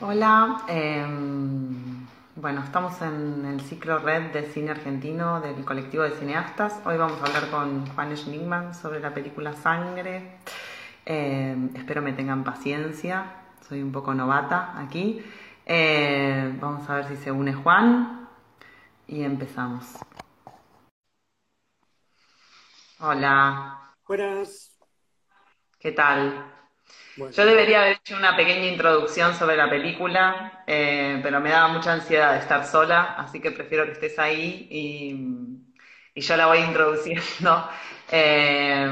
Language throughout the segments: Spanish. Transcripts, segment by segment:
Hola, em, bueno, estamos en el ciclo Red de Cine Argentino del colectivo de cineastas. Hoy vamos a hablar con Juan Schnickman sobre la película Sangre. Em, espero me tengan paciencia, soy un poco novata aquí. Em, vamos a ver si se une Juan y empezamos. Hola, Buenas. ¿qué tal? Yo debería haber hecho una pequeña introducción sobre la película, eh, pero me daba mucha ansiedad estar sola, así que prefiero que estés ahí y, yo la voy introduciendo. Eh,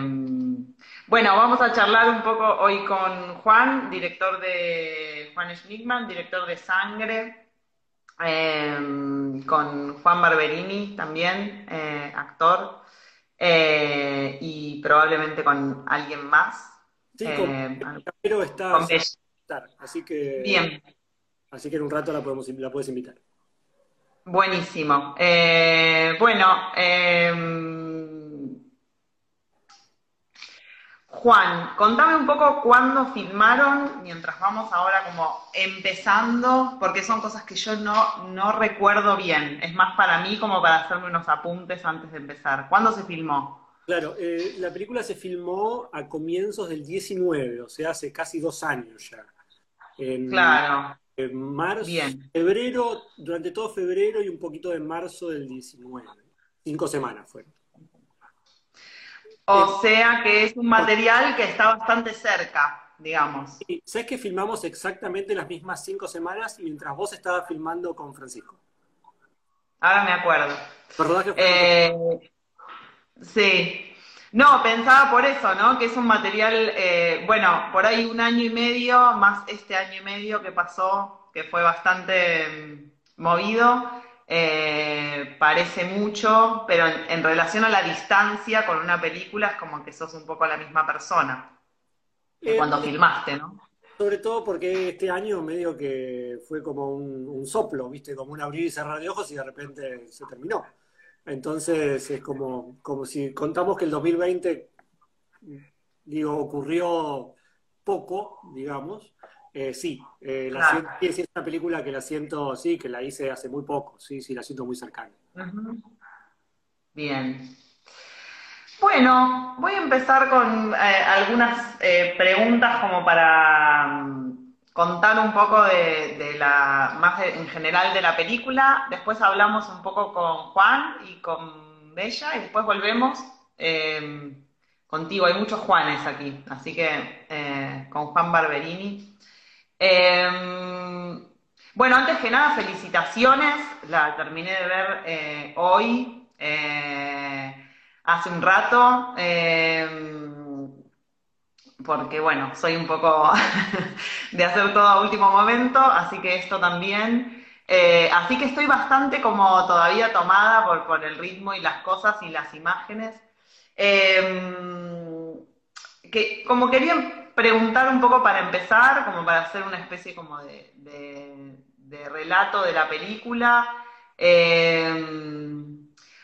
bueno, vamos a charlar un poco hoy con Juan, director de Juan Schnickman, director de Sangre, eh, con Juan Barberini también, actor, y probablemente con alguien más. Sí, con Eh, pero está con estar, así que, Bien, así que en un rato la podemos, la puedes invitar. buenísimo. Eh, bueno, em, Juan, contame un poco cuándo filmaron, mientras vamos ahora como empezando, porque son cosas que yo no, no recuerdo bien. Es más para mí como para hacerme unos apuntes antes de empezar. ¿Cuándo se filmó? Claro, eh, la película se filmó a comienzos del 19, o sea, hace casi dos años ya. En, Claro, en marzo, bien. febrero, durante todo febrero y un poquito de marzo del 19. Cinco semanas fueron. O sea que es un material que está bastante cerca, digamos. Y, ¿Sabes que filmamos exactamente las mismas cinco semanas mientras vos estabas filmando con Francisco? Ahora me acuerdo. El rodaje fue Eh, sí. No, pensaba por eso, ¿no? Que es un material, eh, bueno, por ahí un año y medio, más este año y medio que pasó, que fue bastante mm, movido, eh, parece mucho, pero en, en relación a la distancia con una película es como que sos un poco la misma persona que Eh, cuando filmaste, ¿no? Sobre todo porque este año medio que fue como un, un soplo, ¿viste? Como un abrir y cerrar de ojos y de repente se terminó. Entonces es como, como si contamos que el 2020, digo, ocurrió poco, digamos. Eh, sí, eh, la Claro. siento, sí, es una película que la siento, sí, que la hice hace muy poco, sí, sí, la siento muy cercana. Bien. Bueno, voy a empezar con eh, algunas eh, preguntas como para mm, contar un poco de, la, más en general de la película. Después hablamos un poco con Juan y con Bella y después volvemos eh, contigo. Hay muchos Juanes aquí, así que eh, con Juan Barberini. Eh, bueno, antes que nada, felicitaciones. La terminé de ver hoy, hace un rato, porque bueno, soy un poco de hacer todo a último momento, así que esto también. Eh, así que estoy bastante como todavía tomada por, el ritmo y las cosas y las imágenes. Eh, que como quería preguntar un poco para empezar, como para hacer una especie como de, relato de la película, eh,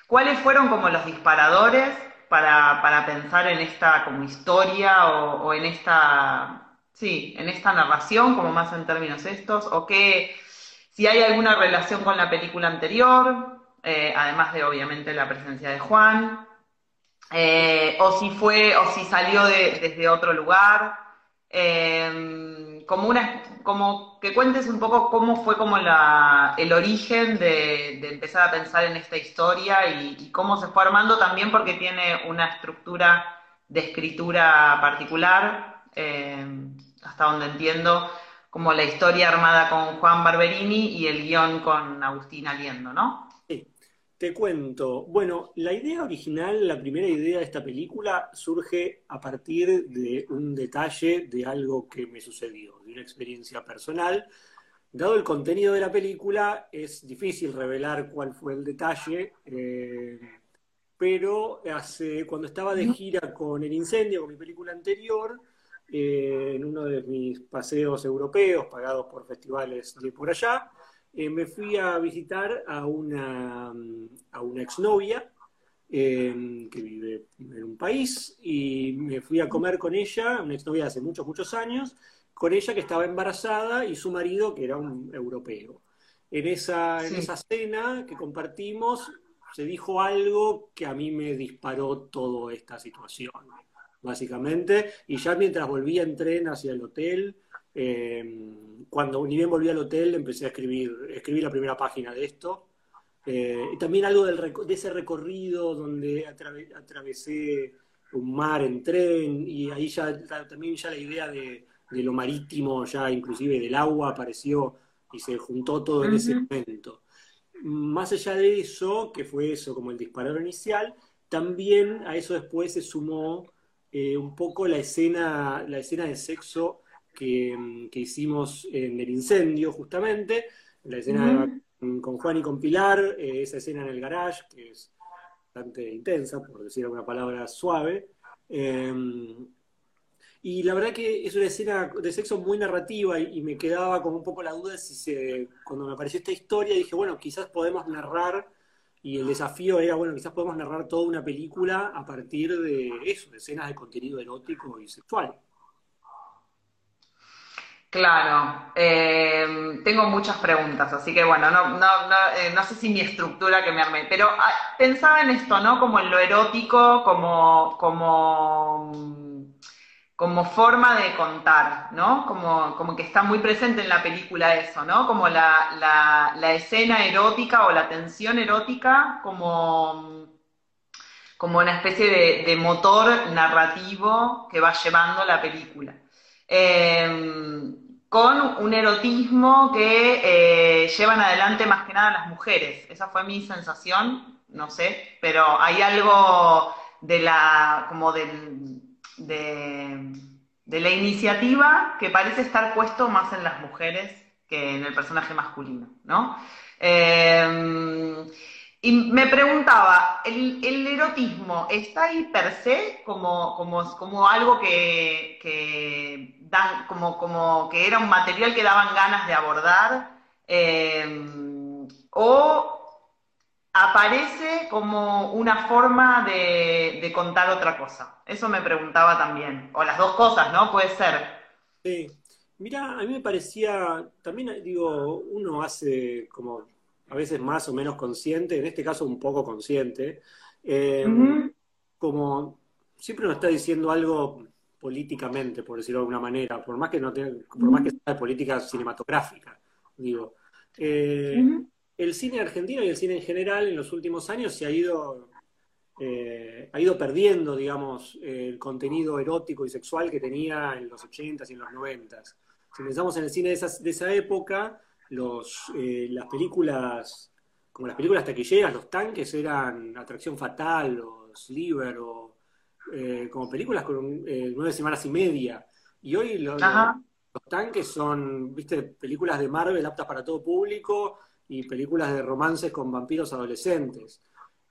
¿cuáles fueron como los disparadores para, para pensar en esta como historia o, en esta, sí, en esta narración, como más en términos estos, o qué, si hay alguna relación con la película anterior, eh, además de obviamente la presencia de Juan? Eh, o si fue, o si salió de- desde otro lugar, Eh, como una, como que cuentes un poco cómo fue como la, el origen de, empezar a pensar en esta historia y, y cómo se fue armando también porque tiene una estructura de escritura particular, eh, hasta donde entiendo, como la historia armada con Juan Barberini y el guion con Agustín Aliendo, ¿no? Sí, te cuento. Bueno, la idea original, la primera idea de esta película surge a partir de un detalle de algo que me sucedió, de una experiencia personal. Dado el contenido de la película, es difícil revelar cuál fue el detalle, eh, pero hace, cuando estaba de gira con El Incendio, con mi película anterior, eh, en uno de mis paseos europeos pagados por festivales de por allá, eh, me fui a visitar a una, a una exnovia eh, que vive en un país y me fui a comer con ella, una exnovia de hace muchos, muchos años, con ella que estaba embarazada y su marido que era un europeo. En esa, en esa cena que compartimos se dijo algo que a mí me disparó toda esta situación, básicamente, y ya mientras volvía en tren hacia el hotel, eh, cuando ni bien volví al hotel empecé a escribir, escribí la primera página de esto, eh, y también algo del, de ese recorrido donde atravesé un mar en tren y ahí ya también ya la idea de, lo marítimo, ya inclusive del agua apareció y se juntó todo en ese momento. Más allá de eso, que fue eso como el disparador inicial, también a eso después se sumó eh, un poco la escena, la escena de sexo que, hicimos en el incendio, justamente, la escena con Juan y con Pilar, eh, esa escena en el garage, que es bastante intensa, por decir alguna palabra suave. Em, y la verdad que es una escena de sexo muy narrativa y, me quedaba como un poco la duda si se, cuando me apareció esta historia dije, bueno, quizás podemos narrar, y el desafío era, bueno, quizás podemos narrar toda una película a partir de eso, de escenas de contenido erótico y sexual. Claro, eh, tengo muchas preguntas, así que bueno, no, no, no, eh, no, sé si mi estructura que me armé, pero ah, pensaba en esto, ¿no? Como en lo erótico, como, como, como forma de contar, ¿no? Como, como que está muy presente en la película eso, ¿no? Como la, la, escena erótica o la tensión erótica como, como una especie de, motor narrativo que va llevando la película. Em, con un erotismo que eh, llevan adelante más que nada las mujeres. Esa fue mi sensación, no sé, pero hay algo de la, como de, la iniciativa que parece estar puesto más en las mujeres que en el personaje masculino, ¿no? Em, y me preguntaba, ¿el, erotismo está ahí per se como, como, algo que, dan, como, como que era un material que daban ganas de abordar? Em, ¿O aparece como una forma de, contar otra cosa? Eso me preguntaba también. O las dos cosas, ¿no? Puede ser. Sí. Mira, a mí me parecía, también digo, uno hace como a veces más o menos consciente, en este caso un poco consciente, eh, como siempre nos está diciendo algo políticamente, por decirlo de alguna manera, por más que no tenga, por más que sea de política cinematográfica, digo. Eh, el cine argentino y el cine en general en los últimos años se ha ido eh, ha ido perdiendo, digamos, el contenido erótico y sexual que tenía en los 80s y en los 90s. Si pensamos en el cine de, de esa época, los, eh, las películas, como las películas taquilleras, los tanques eran Atracción Fatal o Sliver o eh, como películas con eh, nueve semanas y media. Y hoy los tanques son, viste, películas de Marvel aptas para todo público y películas de romances con vampiros adolescentes.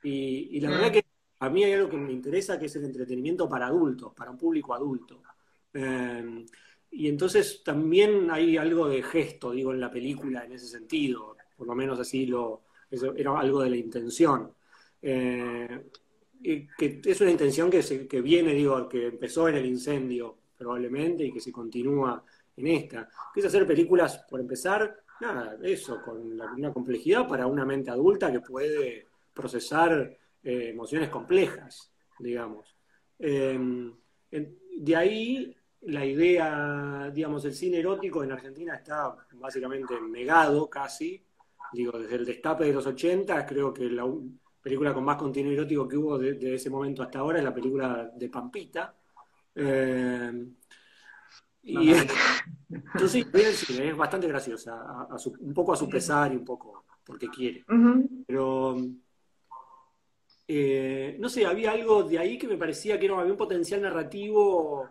Y, la verdad mm. que a mí hay algo que me interesa, que es el entretenimiento para adultos, para un público adulto. Y entonces también hay algo de gesto, digo, en la película en ese sentido, por lo menos así lo, era algo de la intención. Eh, que es una intención que, se, que viene, digo, que empezó en el incendio probablemente y que se continúa en esta. Que es hacer películas, por empezar, nada, eso, con una complejidad para una mente adulta que puede procesar eh, emociones complejas, digamos. Eh, de ahí la idea, digamos, el cine erótico en Argentina está básicamente negado casi. Digo, desde el destape de los 80, creo que la película con más contenido erótico que hubo de, ese momento hasta ahora es la película de Pampita. Eh, y entonces, es bastante graciosa, un poco a su pesar y un poco porque quiere. Pero, eh, no sé, había algo de ahí que me parecía que era, había un potencial narrativo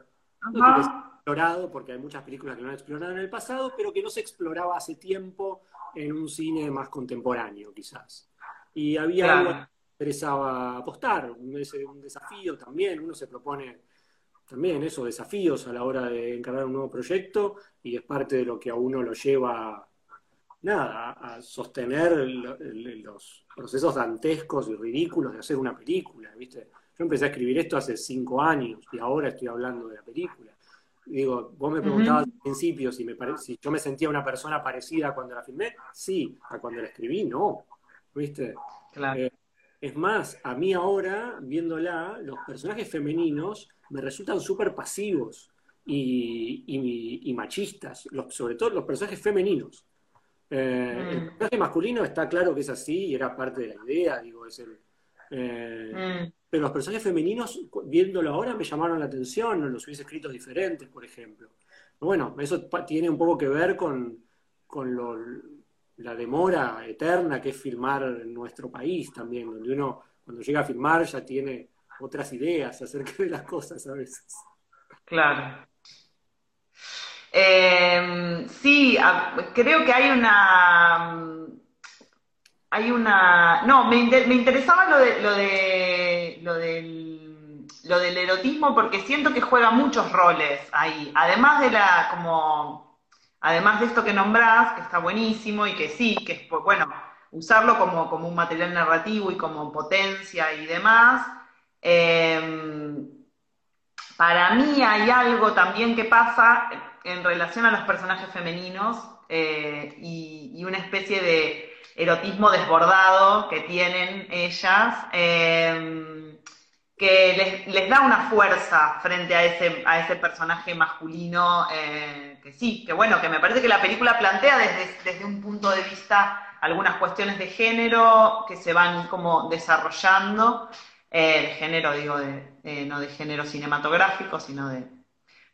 no explorado, porque hay muchas películas que no han explorado en el pasado, pero que no se exploraba hace tiempo en un cine más contemporáneo, quizás. Y había algo que interesaba apostar, un, un desafío también, uno se propone también esos desafíos a la hora de encargar un nuevo proyecto y es parte de lo que a uno lo lleva nada, a sostener los procesos dantescos y ridículos de hacer una película, ¿viste? Yo empecé a escribir esto hace cinco años y ahora estoy hablando de la película. Digo, vos me preguntabas al principio si, me si yo me sentía una persona parecida cuando la filmé. Sí, a cuando la escribí, no. ¿Viste? Claro. Eh, es más, a mí ahora, viéndola, los personajes femeninos me resultan súper pasivos y, machistas, sobre todo los personajes femeninos. Eh, el mm. personaje masculino está claro que es así y era parte de la idea, digo, es el, eh, mm. Pero los personajes femeninos, viéndolo ahora, me llamaron la atención, no los hubiese escrito diferentes, por ejemplo. Bueno, eso tiene un poco que ver con, la demora eterna que es filmar en nuestro país también, donde uno cuando llega a filmar ya tiene otras ideas acerca de las cosas a veces. Claro. Eh, sí, creo que hay una hay una. No, me, interesaba lo de, lo de lo del, lo del erotismo porque siento que juega muchos roles ahí. Además de la, como, además de esto que nombrás, que está buenísimo y que sí, que es bueno, usarlo como, como un material narrativo y como potencia y demás. Em, para mí hay algo también que pasa en relación a los personajes femeninos eh, y una especie de erotismo desbordado que tienen ellas, em, que les, da una fuerza frente a ese, a ese personaje masculino, eh, que sí, que bueno, que me parece que la película plantea desde, desde un punto de vista algunas cuestiones de género que se van como desarrollando, eh, de género digo, de, no de género cinematográfico, sino de,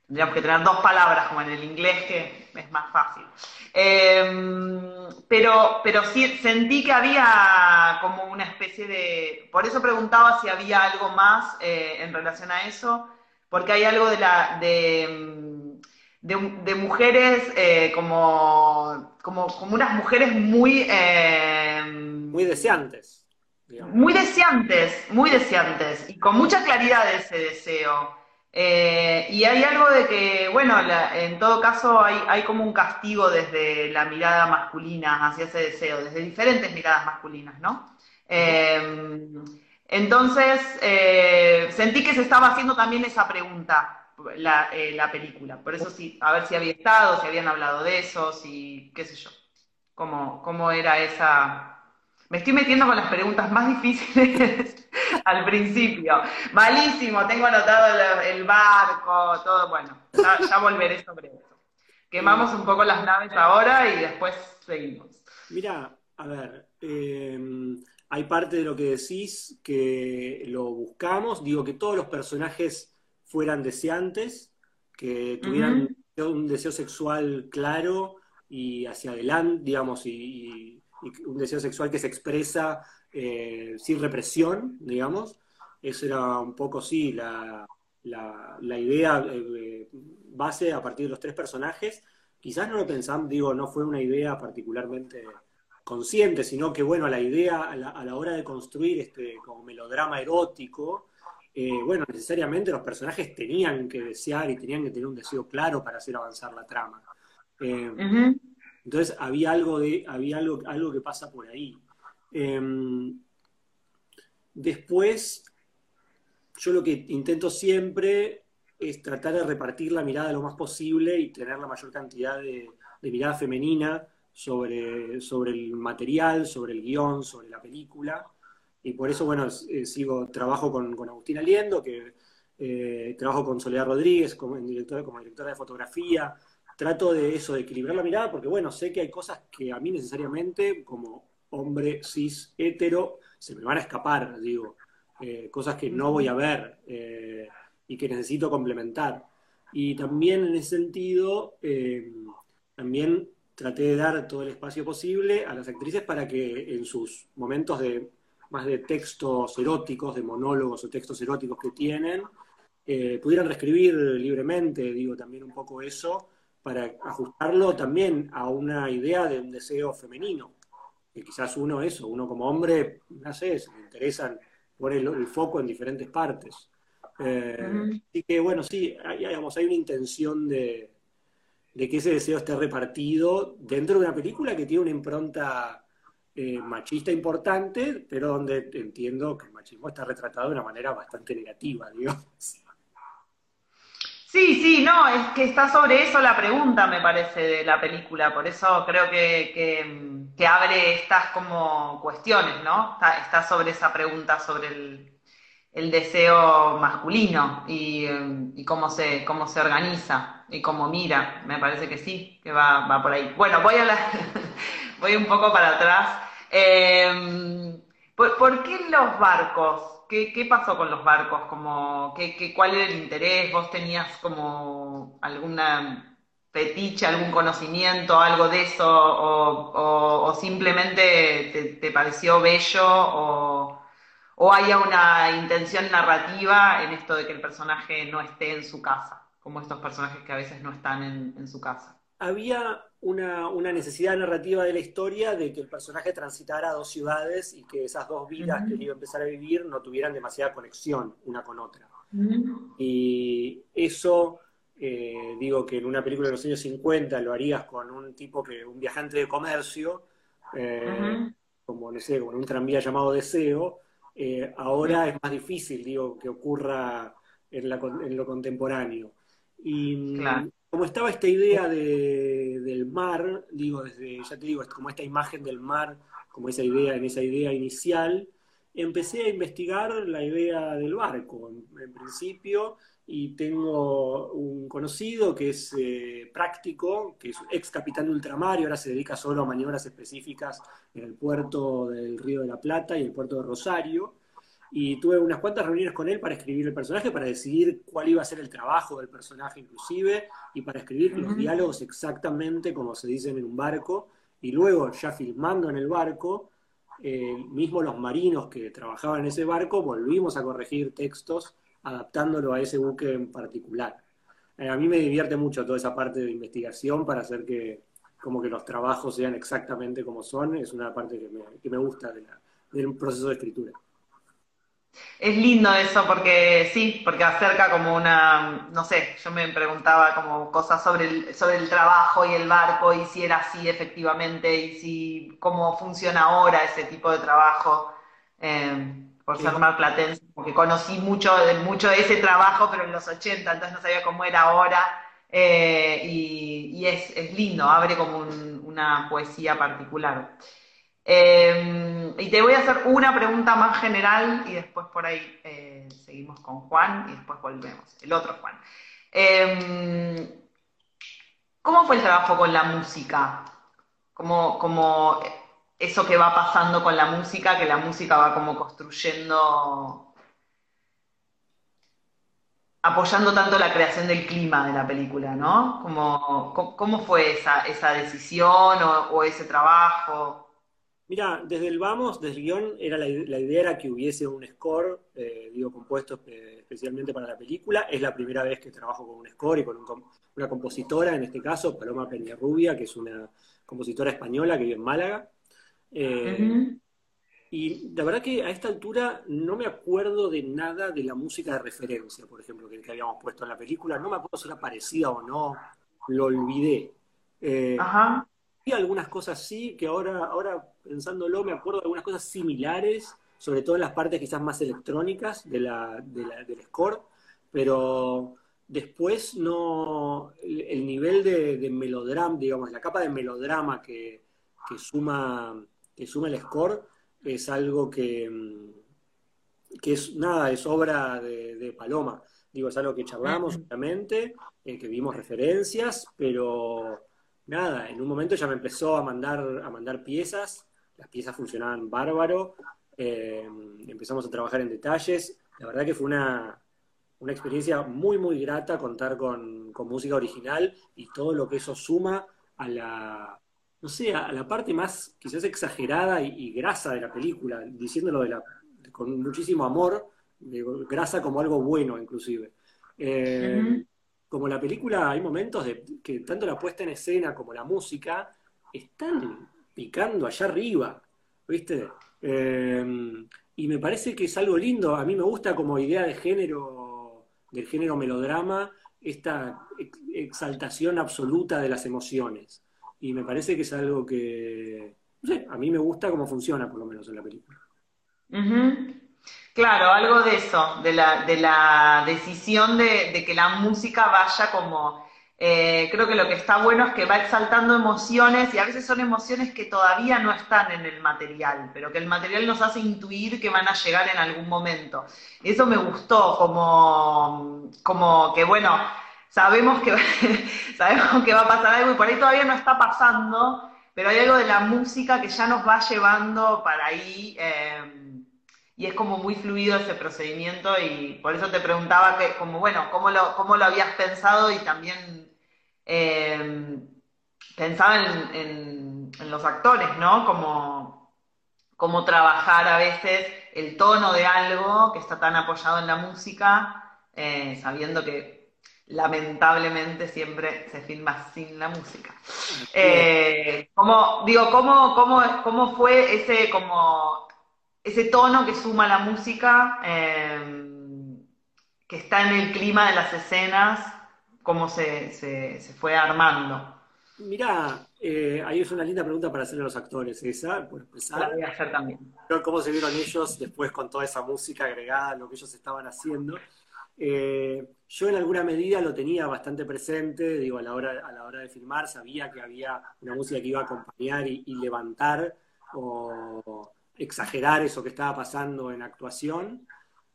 tendríamos que tener dos palabras como en el inglés, que es más fácil. Em, pero, pero sí sentí que había como una especie de. Por eso preguntaba si había algo más eh, en relación a eso, porque hay algo de la. de, de, mujeres eh, como, como, como, unas mujeres muy. Em, muy deseantes. Muy deseantes, muy deseantes, y con mucha claridad de ese deseo. Eh, y hay algo de que, bueno, en todo caso hay, hay, como un castigo desde la mirada masculina hacia ese deseo, desde diferentes miradas masculinas, ¿no? Eh, entonces, eh, sentí que se estaba haciendo también esa pregunta, la, la, película. Por eso sí, a ver si había estado, si habían hablado de eso, si, qué sé yo, cómo, cómo era esa, me estoy metiendo con las preguntas más difíciles al principio. Malísimo, tengo anotado el, barco, todo. Bueno, ya, volveré sobre eso. Quemamos un poco las naves ahora y después seguimos. Mira, a ver, em, hay parte de lo que decís que lo buscamos. Digo que todos los personajes fueran deseantes, que tuvieran un deseo sexual claro y hacia adelante, digamos, y un deseo sexual que se expresa eh, sin represión, digamos. Eso era un poco, sí, la, la, idea eh, base a partir de los tres personajes. Quizás no lo pensamos, digo, no fue una idea particularmente consciente, sino que, bueno, la idea a la, hora de construir este como melodrama erótico, eh, bueno, necesariamente los personajes tenían que desear y tenían que tener un deseo claro para hacer avanzar la trama. Entonces había algo, de, había algo, algo que pasa por ahí. Em, después, yo lo que intento siempre es tratar de repartir la mirada lo más posible y tener la mayor cantidad de, mirada femenina sobre, sobre el material, sobre el guion, sobre la película. Y por eso, bueno, eh, sigo, trabajo con, con Agustina Liendo, que eh, trabajo con Soledad Rodríguez como, directora, como directora de fotografía, trato de eso, de equilibrar la mirada, porque bueno, sé que hay cosas que a mí necesariamente, como hombre cis hetero, se me van a escapar, digo, eh, cosas que no voy a ver y que necesito complementar. Y también en ese sentido, también traté de dar todo el espacio posible a las actrices para que en sus momentos de más de textos eróticos, de monólogos o textos eróticos que tienen, pudieran reescribir libremente, digo también un poco eso, para ajustarlo también a una idea de un deseo femenino. Que quizás uno eso, uno como hombre, no sé, se le interesan, pone el, foco en diferentes partes. Eh, así que bueno, sí, hay, hay una intención de, que ese deseo esté repartido dentro de una película que tiene una impronta eh, machista importante, pero donde entiendo que el machismo está retratado de una manera bastante negativa, digamos. Sí, sí, no, es que está sobre eso la pregunta, me parece, de la película, por eso creo que, que, abre estas como cuestiones, ¿no? Está, sobre esa pregunta sobre el, deseo masculino y, y, cómo, se, cómo se organiza y cómo mira, me parece que sí, que va, va por ahí. Bueno, voy a la, voy un poco para atrás. Eh, ¿por, qué los barcos? ¿Qué, pasó con los barcos? Como, ¿qué, cuál era el interés? ¿Vos tenías como alguna fetiche, algún conocimiento, algo de eso? ¿O, simplemente te, pareció bello? ¿O, ¿O hay una intención narrativa en esto de que el personaje no esté en su casa? Como estos personajes que a veces no están en su casa había una, necesidad narrativa de la historia de que el personaje transitara dos ciudades y que esas dos vidas que iba a empezar a vivir no tuvieran demasiada conexión una con otra. Y eso, eh, digo que en una película de los años 50 lo harías con un tipo que, un viajante de comercio, eh, como, no sé, como en un tranvía llamado Deseo, eh, ahora es más difícil, digo, que ocurra en, lo contemporáneo. Y como estaba esta idea del mar, digo, desde, ya te digo, como esta imagen del mar, como esa idea, en esa idea inicial, empecé a investigar la idea del barco, en, principio, y tengo un conocido que es eh, práctico, que es ex capitán de ultramar y ahora se dedica solo a maniobras específicas en el puerto del Río de la Plata y el puerto de Rosario y tuve unas cuantas reuniones con él para escribir el personaje, para decidir cuál iba a ser el trabajo del personaje inclusive, y para escribir los diálogos exactamente como se dicen en un barco, y luego ya filmando en el barco, eh, mismo los marinos que trabajaban en ese barco, volvimos a corregir textos adaptándolo a ese buque en particular. Eh, a mí me divierte mucho toda esa parte de investigación para hacer que como que los trabajos sean exactamente como son, es una parte que me, que me gusta de del proceso de escritura. Es lindo eso porque sí, porque acerca como una, no sé, yo me preguntaba como cosas sobre el, sobre el trabajo y el barco y si era así efectivamente y si cómo funciona ahora ese tipo de trabajo. Eh, por ser marplatense, porque conocí mucho de, mucho de ese trabajo, pero en los 80, entonces no sabía cómo era ahora. Eh, y, es, lindo, abre como una poesía particular. Em, y te voy a hacer una pregunta más general y después por ahí eh, seguimos con Juan y después volvemos. El otro Juan. Em, ¿Cómo fue el trabajo con la música? ¿Cómo, cómo eso que va pasando con la música, que la música va como construyendo, apoyando tanto la creación del clima de la película, ¿no? ¿Cómo, fue esa, esa decisión o ese trabajo? Mira, desde el vamos, desde el guion, era la, idea era que hubiese un score, eh, digo, compuesto especialmente para la película. Es la primera vez que trabajo con un score y con una compositora, en este caso, Paloma Peñarrubia, que es una compositora española que vive en Málaga. Eh, y la verdad que a esta altura no me acuerdo de nada de la música de referencia, por ejemplo, que, habíamos puesto en la película. No me acuerdo si era parecida o no, lo olvidé. Eh, Ajá. Algunas cosas sí, que ahora, ahora pensándolo me acuerdo de algunas cosas similares, sobre todo en las partes quizás más electrónicas de la, del score, pero después no, el, nivel de, melodrama, digamos, la capa de melodrama que, suma, que suma el score es algo que, que es nada, es obra de, Paloma. Digo, es algo que charlamos, obviamente, eh, que vimos referencias, pero nada, en un momento ya me empezó a mandar, a mandar piezas, las piezas funcionaban bárbaro, eh, empezamos a trabajar en detalles, la verdad que fue una, experiencia muy, muy grata contar con, música original y todo lo que eso suma a la, no sé, a la parte más quizás exagerada y, grasa de la película, diciéndolo de la, con muchísimo amor, grasa como algo bueno inclusive. Eh, como la película, hay momentos de que tanto la puesta en escena como la música están picando allá arriba, ¿viste? Eh, y me parece que es algo lindo. A mí me gusta como idea de género, del género melodrama, esta exaltación absoluta de las emociones. Y me parece que es algo que, no sé, a mí me gusta cómo funciona, por lo menos en la película. Claro, algo de eso, de la, de la decisión de, que la música vaya como... Eh, creo que lo que está bueno es que va exaltando emociones y a veces son emociones que todavía no están en el material, pero que el material nos hace intuir que van a llegar en algún momento. Eso me gustó, como, como que bueno, sabemos que, sabemos que va a pasar algo y por ahí todavía no está pasando, pero hay algo de la música que ya nos va llevando para ahí. Eh, y es como muy fluido ese procedimiento y por eso te preguntaba que, como bueno, cómo lo, cómo lo habías pensado y también eh, pensaba en, los actores, ¿no? Como, cómo trabajar a veces el tono de algo que está tan apoyado en la música, eh, sabiendo que lamentablemente siempre se filma sin la música. Eh, digo, ¿cómo, cómo, cómo fue ese como ese tono que suma la música, em, que está en el clima de las escenas, cómo se, se, fue armando. Mirá, eh, ahí es una linda pregunta para hacerle a los actores, esa, por empezar. La voy a hacer también. ¿Cómo se vieron ellos después con toda esa música agregada, lo que ellos estaban haciendo? Eh, yo en alguna medida lo tenía bastante presente, digo, a la hora, a la hora de filmar, sabía que había una música que iba a acompañar y, y levantar o exagerar eso que estaba pasando en actuación.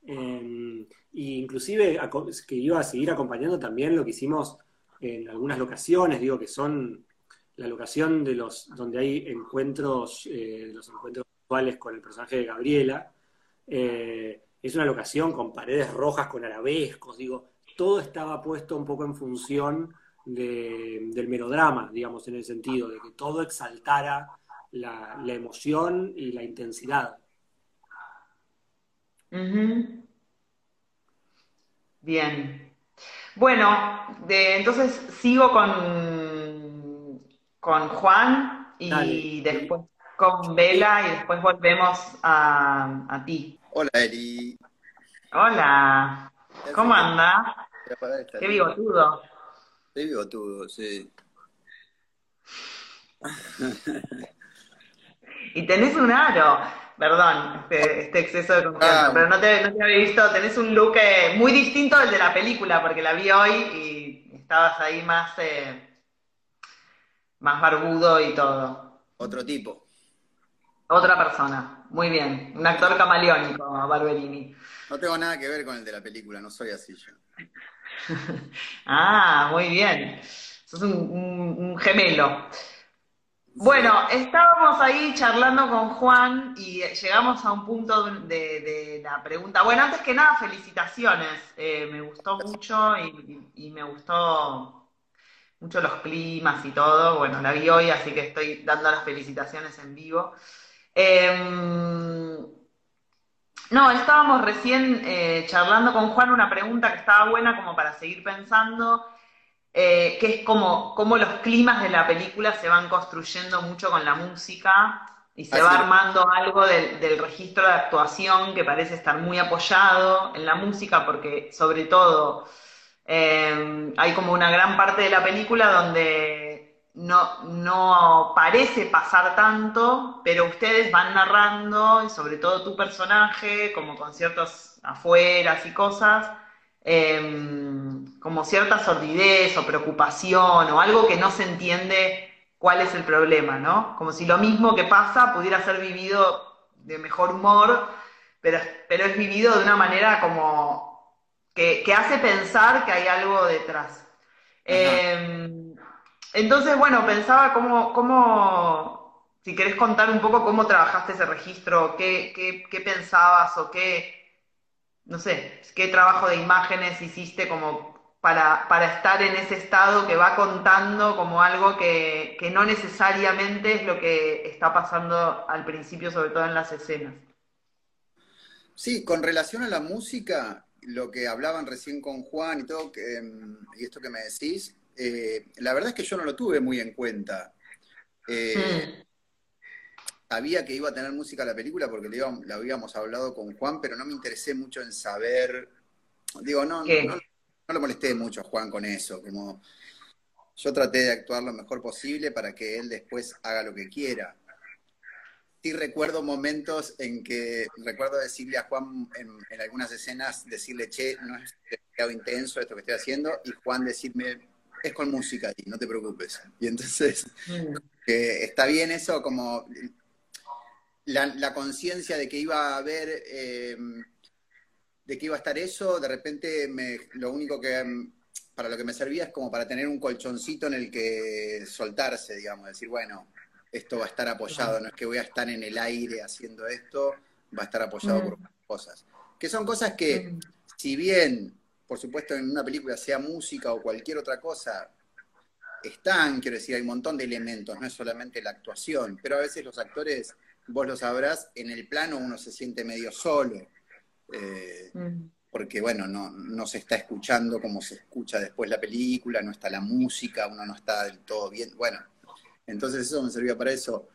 E inclusive que iba a seguir acompañando también lo que hicimos en algunas locaciones, digo que son la locación de los donde hay encuentros, eh, los encuentros actuales con el personaje de Gabriela. Eh, es una locación con paredes rojas, con arabescos, digo, todo estaba puesto un poco en función del melodrama, digamos, en el sentido de que todo exaltara la, emoción y la intensidad. Bien. Bueno, entonces sigo con, con Juan y después con Vela y después volvemos a, ti. Hola, Eri. Hola. ¿Cómo anda? Qué bigotudo. Qué bigotudo, sí. Y tenés un aro, perdón, este, este exceso de confianza, ah. pero no te, no había visto, tenés un look eh, muy distinto al de la película, porque la vi hoy y estabas ahí más, eh, más barbudo y todo. Otro tipo. Otra persona, muy bien, un actor camaleónico, Barberini. No tengo nada que ver con el de la película, no soy así yo. ah, muy bien. Sos un gemelo. Bueno, estábamos ahí charlando con Juan y llegamos a un punto de, la pregunta. Bueno, antes que nada, felicitaciones. Eh, me gustó mucho y, me gustó mucho los climas y todo. Bueno, la vi hoy, así que estoy dando las felicitaciones en vivo. Em, no, estábamos recién eh, charlando con Juan una pregunta que estaba buena como para seguir pensando eh, que es como, como los climas de la película se van construyendo mucho con la música y se va armando algo del, registro de actuación que parece estar muy apoyado en la música porque sobre todo eh, hay como una gran parte de la película donde no, no parece pasar tanto, pero ustedes van narrando, y sobre todo tu personaje, como con ciertos afueras y cosas, Em, como cierta sordidez o preocupación o algo que no se entiende cuál es el problema, ¿no? Como si lo mismo que pasa pudiera ser vivido de mejor humor, pero, pero es vivido de una manera como que, hace pensar que hay algo detrás. Em, entonces, bueno, pensaba cómo, cómo, si querés contar un poco cómo trabajaste ese registro, qué, qué, qué pensabas o qué, no sé, qué trabajo de imágenes hiciste como para, estar en ese estado que va contando como algo que, no necesariamente es lo que está pasando al principio, sobre todo en las escenas. Sí, con relación a la música, lo que hablaban recién con Juan y todo, y esto que me decís, eh, la verdad es que yo no lo tuve muy en cuenta. Eh, hmm sabía que iba a tener música la película porque la habíamos hablado con Juan, pero no me interesé mucho en saber. Digo, no, no, lo molesté mucho a Juan con eso. Como yo traté de actuar lo mejor posible para que él después haga lo que quiera. sí recuerdo momentos en que recuerdo decirle a Juan en, algunas escenas, decirle, che, no es demasiado intenso esto que estoy haciendo, y Juan decirme, es con música, y no te preocupes. Y entonces, mm. está bien eso, como la, conciencia de que iba a haber, em, de que iba a estar eso, de repente me, lo único que em, para lo que me servía es como para tener un colchoncito en el que soltarse, digamos, decir, bueno, esto va a estar apoyado, no es que voy a estar en el aire haciendo esto, va a estar apoyado por cosas. Que son cosas que, si bien, por supuesto, en una película sea música o cualquier otra cosa, están, quiero decir, hay un montón de elementos, no es solamente la actuación, pero a veces los actores, vos lo sabrás, en el plano uno se siente medio solo. Eh, porque bueno, no, no, se está escuchando como se escucha después la película, no está la música, uno no está del todo bien. Bueno, entonces eso me servía para eso.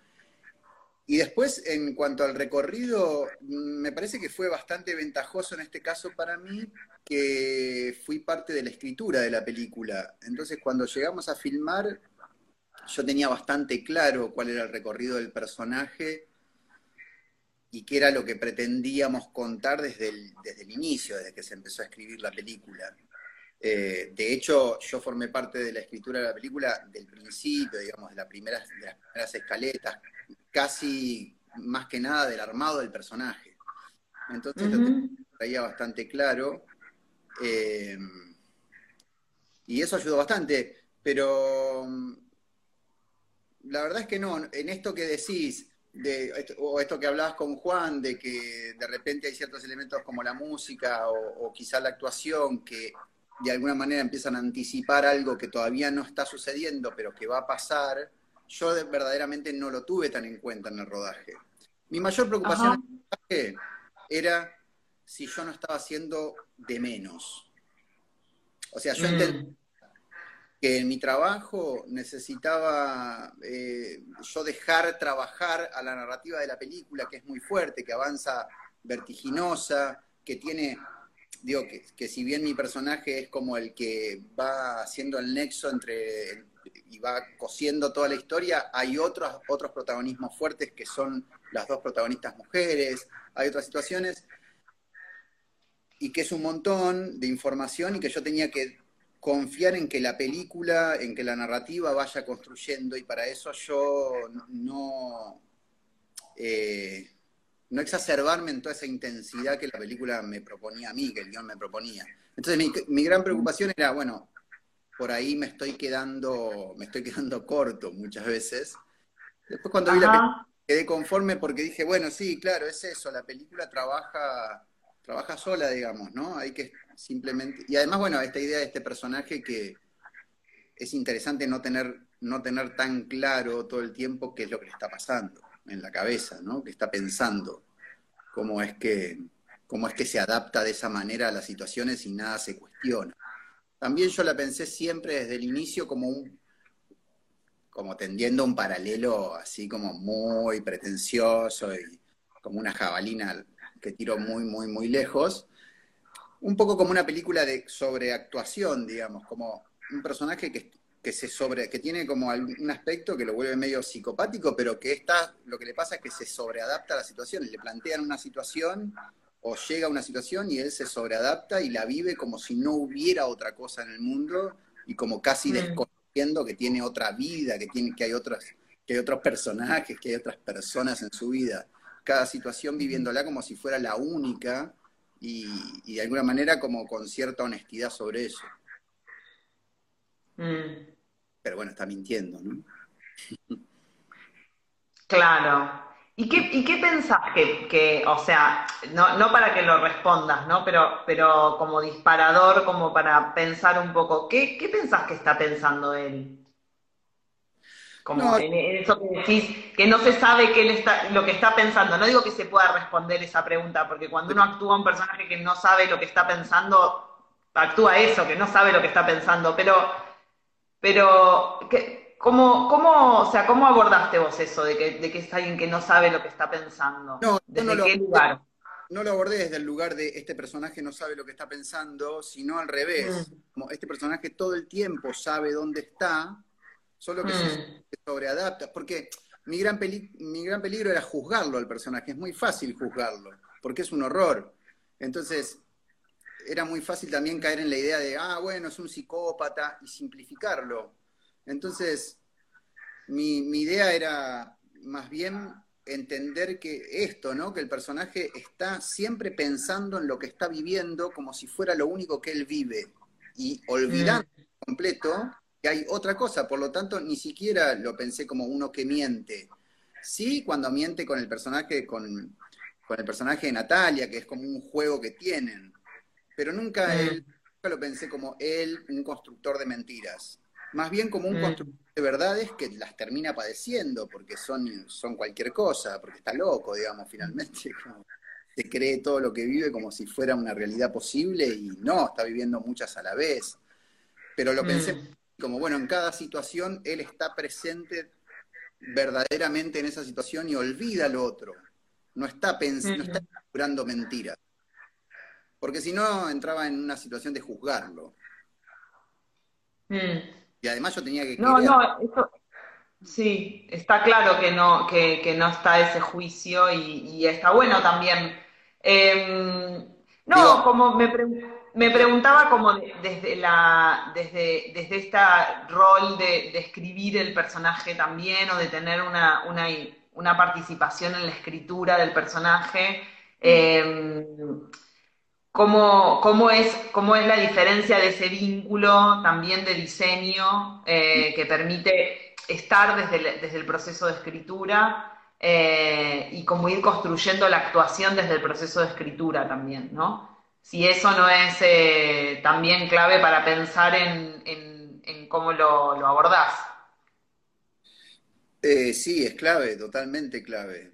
Y después, en cuanto al recorrido, me parece que fue bastante ventajoso en este caso para mí que fui parte de la escritura de la película. Entonces, cuando llegamos a filmar, yo tenía bastante claro cuál era el recorrido del personaje y qué era lo que pretendíamos contar desde el, desde el inicio, desde que se empezó a escribir la película. Eh, de hecho, yo formé parte de la escritura de la película del principio, digamos, de, las primeras, de las primeras escaletas, casi más que nada del armado del personaje. Entonces lo traía bastante claro. Eh, y eso ayudó bastante. Pero mm, la verdad es que no, en esto que decís, de, o esto que hablabas con Juan, de que de repente hay ciertos elementos como la música o, o quizá la actuación que de alguna manera empiezan a anticipar algo que todavía no está sucediendo, pero que va a pasar, yo verdaderamente no lo tuve tan en cuenta en el rodaje. Mi mayor preocupación en el rodaje era si yo no estaba haciendo de menos. O sea, yo entendí mm. Que en mi trabajo necesitaba eh, yo dejar trabajar a la narrativa de la película, que es muy fuerte, que avanza vertiginosa, que tiene digo que, que, si bien mi personaje es como el que va haciendo el nexo entre y va cosiendo toda la historia, hay otros, otros protagonismos fuertes que son las dos protagonistas mujeres, hay otras situaciones, y que es un montón de información y que yo tenía que confiar en que la película, en que la narrativa vaya construyendo, y para eso yo no... Eh, no exacerbarme en toda esa intensidad que la película me proponía a mí, que el guion me proponía. Entonces mi, gran preocupación era, bueno, por ahí me estoy quedando, me estoy quedando corto muchas veces. Después cuando vi la película quedé conforme porque dije, bueno, sí, claro, es eso, la película trabaja, trabaja sola, digamos, ¿no? Hay que simplemente. Y además, bueno, esta idea de este personaje que es interesante no tener, no tener tan claro todo el tiempo qué es lo que le está pasando en la cabeza, ¿no? Que está pensando cómo es que, cómo es que se adapta de esa manera a las situaciones y nada se cuestiona. También yo la pensé siempre desde el inicio como un como tendiendo un paralelo así como muy pretencioso y como una jabalina que tiró muy, muy, muy lejos. Un poco como una película de sobreactuación, digamos, como un personaje que, que se sobre, que tiene como un aspecto que lo vuelve medio psicopático, pero que está, lo que le pasa es que se sobreadapta a la situación, le plantean una situación o llega a una situación y él se sobreadapta y la vive como si no hubiera otra cosa en el mundo y como casi mm. desconociendo que tiene otra vida, que tiene, que hay otros, que hay otros personajes, que hay otras personas en su vida. Cada situación viviéndola como si fuera la única y, y de alguna manera como con cierta honestidad sobre eso. Mm. Pero bueno, está mintiendo, ¿no? Claro. ¿Y qué, y qué pensás que, o sea, no, no, para que lo respondas, ¿no? Pero, pero como disparador, como para pensar un poco, ¿qué, qué pensás que está pensando él? Como en eso que decís, que no se sabe qué él está, lo que está pensando. No digo que se pueda responder esa pregunta, porque cuando uno actúa un personaje que no sabe lo que está pensando, actúa eso, que no sabe lo que está pensando, pero pero, ¿cómo, cómo, o sea, ¿cómo abordaste vos eso de que, de que es alguien que no sabe lo que está pensando? No, ¿Desde no qué lo, lugar? No lo abordé desde el lugar de este personaje no sabe lo que está pensando, sino al revés. Mm. Como este personaje todo el tiempo sabe dónde está, solo que se, mm. sobreadapta. Porque mi gran, mi gran peligro era juzgarlo al personaje, es muy fácil juzgarlo, porque es un horror. Entonces, era muy fácil también caer en la idea de, ah, bueno, es un psicópata, y simplificarlo. Entonces, mi, mi idea era más bien entender que esto, ¿no? Que el personaje está siempre pensando en lo que está viviendo como si fuera lo único que él vive y olvidando mm. completo que hay otra cosa, por lo tanto ni siquiera lo pensé como uno que miente. Sí, cuando miente con el personaje, con, el personaje de Natalia, que es como un juego que tienen, pero nunca, mm. él, nunca lo pensé como él, un constructor de mentiras. Más bien como un mm. constructor de verdades que las termina padeciendo, porque son, son cualquier cosa, porque está loco, digamos, finalmente. se cree todo lo que vive como si fuera una realidad posible y no, está viviendo muchas a la vez. Pero lo pensé mm como, bueno, en cada situación él está presente verdaderamente en esa situación y olvida lo otro. No está pensando, no está curando mentiras. Porque si no, entraba en una situación de juzgarlo. Mm. Y además yo tenía que... No, no, eso... Sí, está claro que no, que, no está ese juicio y, está bueno también. Em, no, como me pregunto me preguntaba como desde la desde, desde este rol de, escribir el personaje también o de tener una, una, participación en la escritura del personaje em, ¿cómo, es, cómo es la diferencia de ese vínculo también de diseño eh, que permite estar desde el, desde el proceso de escritura eh, y cómo ir construyendo la actuación desde el proceso de escritura también, ¿no? Si eso no es eh, también clave para pensar en, cómo lo, lo abordás. Eh, sí, es clave, totalmente clave.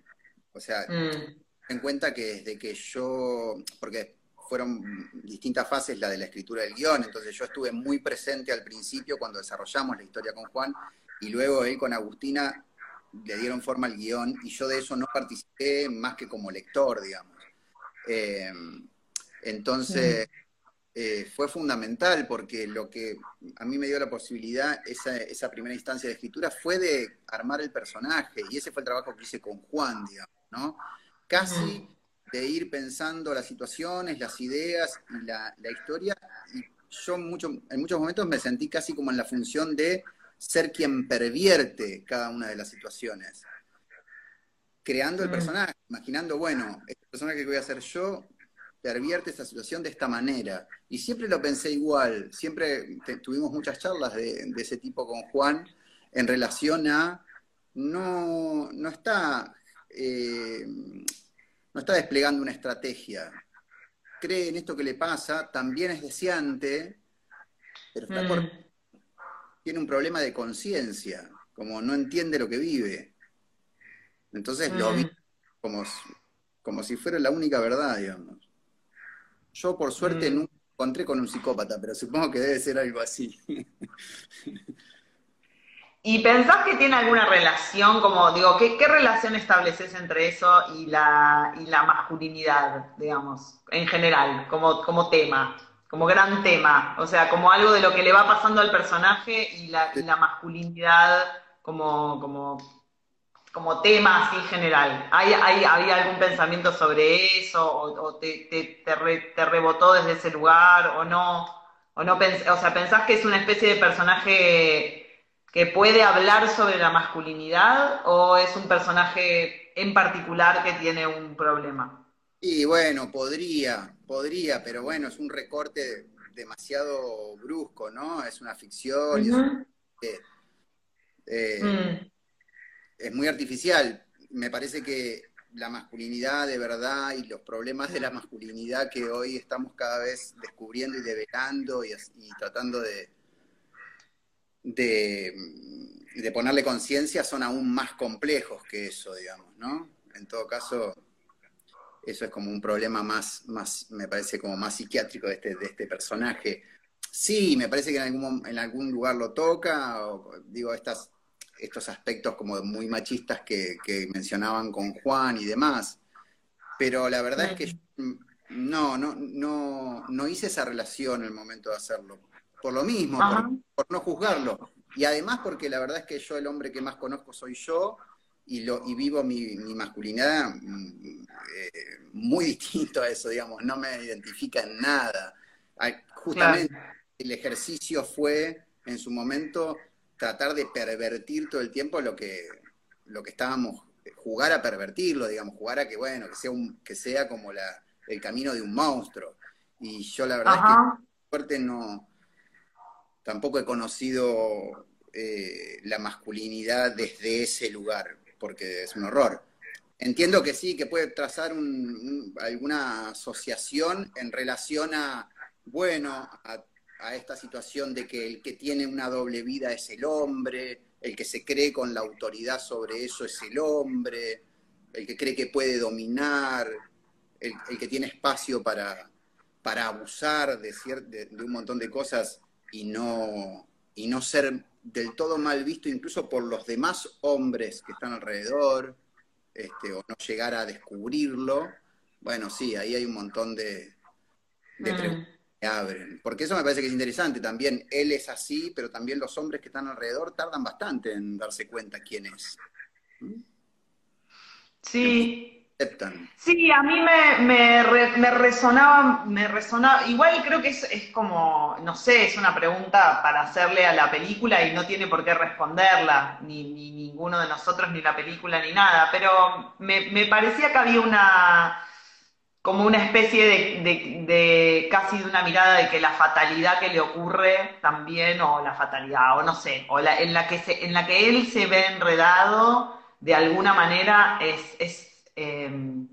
O sea, mm. en cuenta que desde que yo, porque fueron distintas fases la de la escritura del guion, entonces yo estuve muy presente al principio cuando desarrollamos la historia con Juan y luego él con Agustina le dieron forma al guion y yo de eso no participé más que como lector, digamos. Eh, entonces, eh, fue fundamental porque lo que a mí me dio la posibilidad, esa, esa primera instancia de escritura, fue de armar el personaje. Y ese fue el trabajo que hice con Juan, digamos, ¿no? Casi de ir pensando las situaciones, las ideas y la, historia. Y yo mucho, en muchos momentos me sentí casi como en la función de ser quien pervierte cada una de las situaciones. Creando el personaje, imaginando, bueno, este personaje que voy a hacer yo pervierte esta situación de esta manera. Y siempre lo pensé igual, siempre tuvimos muchas charlas de, ese tipo con Juan en relación a no, no está eh, no está desplegando una estrategia. Cree en esto que le pasa, también es deseante, pero mm. tiene un problema de conciencia, como no entiende lo que vive. Entonces lo vi mm. como, como si fuera la única verdad, digamos. Yo, por suerte, mm. nunca encontré con un psicópata, pero supongo que debe ser algo así. ¿Y pensás que tiene alguna relación, como digo, qué, relación estableces entre eso y la, y la masculinidad, digamos, en general, como, como tema, como gran tema? O sea, como algo de lo que le va pasando al personaje y la, y la masculinidad como, como como tema así general. ¿Hay, hay, ¿Había algún pensamiento sobre eso? ¿O, te, te, rebotó desde ese lugar? ¿O no? ¿O no o sea, pensás que es una especie de personaje que puede hablar sobre la masculinidad? ¿O es un personaje en particular que tiene un problema? Y bueno, podría, podría, pero bueno, es un recorte demasiado brusco, ¿no? Es una ficción. Eh, mm es muy artificial. Me parece que la masculinidad de verdad y los problemas de la masculinidad que hoy estamos cada vez descubriendo y develando y, tratando de, de, ponerle conciencia son aún más complejos que eso, digamos, ¿no? En todo caso, eso es como un problema más, más me parece como más psiquiátrico de este, de este personaje. Sí, me parece que en algún, en algún lugar lo toca, o, digo, estas estos aspectos como muy machistas que, mencionaban con Juan y demás. Pero la verdad es que no, no, no, no hice esa relación en el momento de hacerlo. Por lo mismo, por, no juzgarlo. Y además porque la verdad es que yo el hombre que más conozco soy yo y, lo, y vivo mi, masculinidad mm, eh, muy distinto a eso, digamos, no me identifica en nada. justamente el ejercicio fue en su momento tratar de pervertir todo el tiempo lo que, lo que estábamos, jugar a pervertirlo, digamos, jugar a que, bueno, que sea, un, que sea como la, el camino de un monstruo. Y yo la verdad es que fuerte no, tampoco he conocido eh, la masculinidad desde ese lugar, porque es un horror. Entiendo que sí, que puede trazar alguna asociación en relación a, bueno, a, esta situación de que el que tiene una doble vida es el hombre, el que se cree con la autoridad sobre eso es el hombre, el que cree que puede dominar, el, que tiene espacio para, para abusar de, de, un montón de cosas y no, y no ser del todo mal visto incluso por los demás hombres que están alrededor, este, o no llegar a descubrirlo, bueno, sí, ahí hay un montón de, de mm. preguntas abren. Porque eso me parece que es interesante también. Él es así, pero también los hombres que están alrededor tardan bastante en darse cuenta quién es. ¿Mm? Sí, Sí, a mí me, me, resonaba, me resonaba, igual creo que es, es, como, no sé, es una pregunta para hacerle a la película y no tiene por qué responderla, ni, ninguno de nosotros, ni la película, ni nada, pero me, me parecía que había una, como una especie de, de, casi de una mirada de que la fatalidad que le ocurre también, o la fatalidad, o no sé, o la, en, la que se, en la que él se ve enredado, de alguna manera es, es Em,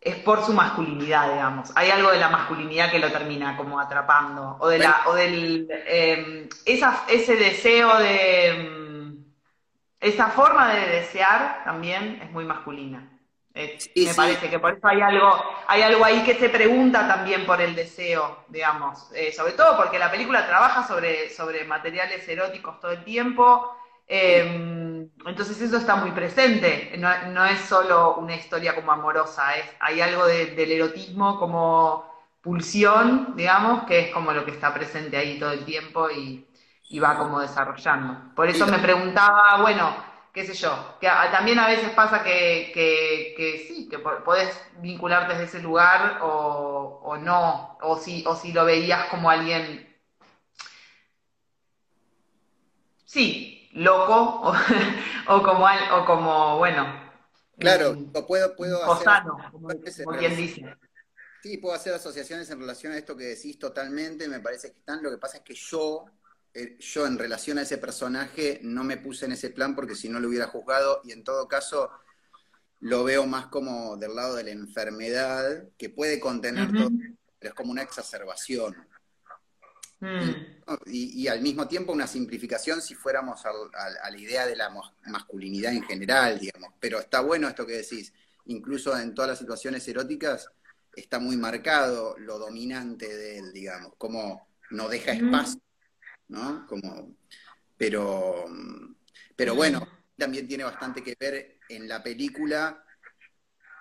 es por su masculinidad, digamos. Hay algo de la masculinidad que lo termina como atrapando. O de la, o del em, ese deseo de em, esa forma de desear también es muy masculina. Me parece que por eso hay algo, hay algo ahí que se pregunta también por el deseo, digamos. Eh, sobre todo porque la película trabaja sobre, sobre materiales eróticos todo el tiempo Em, entonces eso está muy presente, no, es solo una historia como amorosa, es, hay algo del erotismo como pulsión, digamos, que es como lo que está presente ahí todo el tiempo y, va como desarrollando. Por eso me preguntaba, bueno, qué sé yo, que también a veces pasa que, que, sí, que podés vincularte desde ese lugar o, o no, o si, o si lo veías como alguien... Sí, loco o, como, o como, bueno. Claro, puedo, puedo hacer. como, quien dice. Sí, puedo hacer asociaciones en relación a esto que decís totalmente, me parece que están. Lo que pasa es que yo, eh, yo en relación a ese personaje, no me puse en ese plan porque si no lo hubiera juzgado, y en todo caso lo veo más como del lado de la enfermedad, que puede contener todo, pero es como una exacerbación. Mm. Y, al mismo tiempo una simplificación si fuéramos a, la idea de la masculinidad en general, digamos. Pero está bueno esto que decís, incluso en todas las situaciones eróticas está muy marcado lo dominante de él, digamos, como no deja espacio, ¿no? Como, pero, pero bueno, también tiene bastante que ver en la película,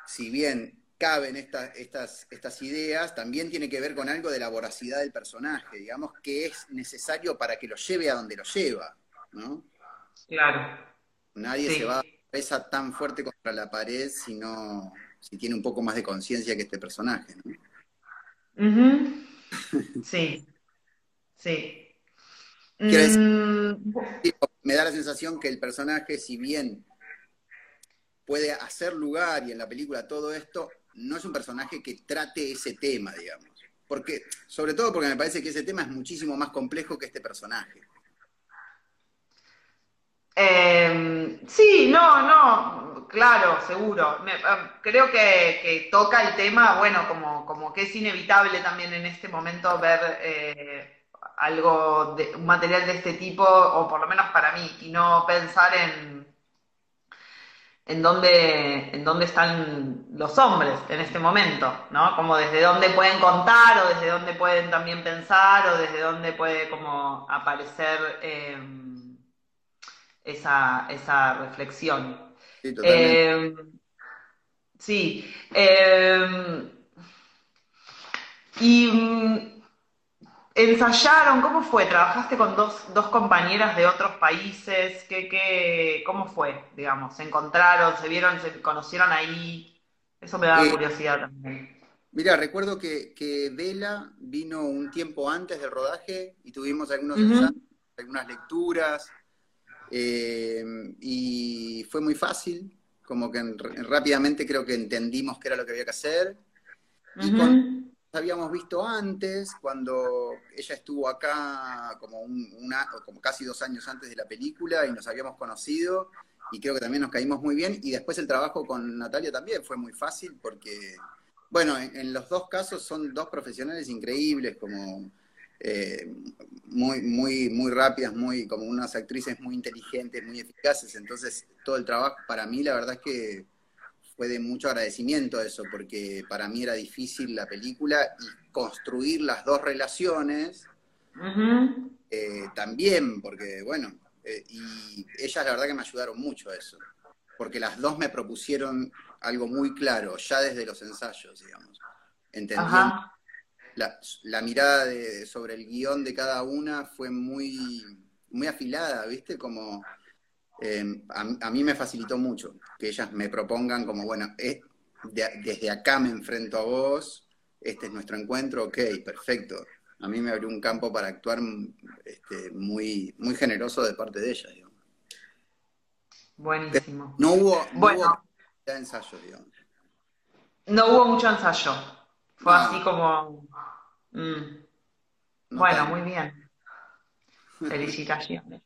si bien caben estas, estas, estas ideas, también tiene que ver con algo de la voracidad del personaje, digamos, que es necesario para que lo lleve a donde lo lleva, ¿no? Claro. Nadie se va a pesa tan fuerte contra la pared si no, si tiene un poco más de conciencia que este personaje, ¿no? Sí, sí. Mm. me da la sensación que el personaje, si bien puede hacer lugar y en la película todo esto, no es un personaje que trate ese tema, digamos. Porque, sobre todo porque me parece que ese tema es muchísimo más complejo que este personaje. Em, sí, no, no, claro, seguro. Em, creo que, toca el tema, bueno, como, como que es inevitable también en este momento ver eh, algo, de, un material de este tipo, o por lo menos para mí, y no pensar en en dónde, en dónde están los hombres en este momento, ¿no? Como desde dónde pueden contar o desde dónde pueden también pensar o desde dónde puede como aparecer em, esa, esa, reflexión. Sí, totalmente. Em, sí. Em, y ¿Ensayaron? ¿Cómo fue? ¿Trabajaste con dos, dos compañeras de otros países? ¿Qué, qué, ¿Cómo fue, digamos? ¿Se encontraron, se vieron, se conocieron ahí? Eso me da Eh, curiosidad también. Mira, recuerdo que, que Vela vino un tiempo antes del rodaje y tuvimos algunos ensayos, algunas lecturas, eh, y fue muy fácil, como que en- rápidamente creo que entendimos qué era lo que había que hacer. Y con- habíamos visto antes, cuando ella estuvo acá como, un, una- como casi dos años antes de la película y nos habíamos conocido y creo que también nos caímos muy bien. Y después el trabajo con Natalia también fue muy fácil porque, bueno, en, los dos casos son dos profesionales increíbles, como eh, muy, muy, muy rápidas, muy, como unas actrices muy inteligentes, muy eficaces. Entonces todo el trabajo, para mí la verdad es que fue de mucho agradecimiento eso, porque para mí era difícil la película y construir las dos relaciones eh, también, porque bueno, eh, y ellas la verdad que me ayudaron mucho a eso, porque las dos me propusieron algo muy claro, ya desde los ensayos, digamos, entendiendo. La, la mirada de- sobre el guion de cada una fue muy, muy afilada, ¿viste? Como eh, a, a mí me facilitó mucho que ellas me propongan como, bueno, eh, de- desde acá me enfrento a vos, este es nuestro encuentro, ok, perfecto. A mí me abrió un campo para actuar este, muy, muy generoso de parte de ellas, digamos. Buenísimo. No hubo, no Bueno. hubo ensayos, digamos. No hubo mucho ensayo. Fue No. así como. mm. No Bueno, muy bien. Felicitaciones.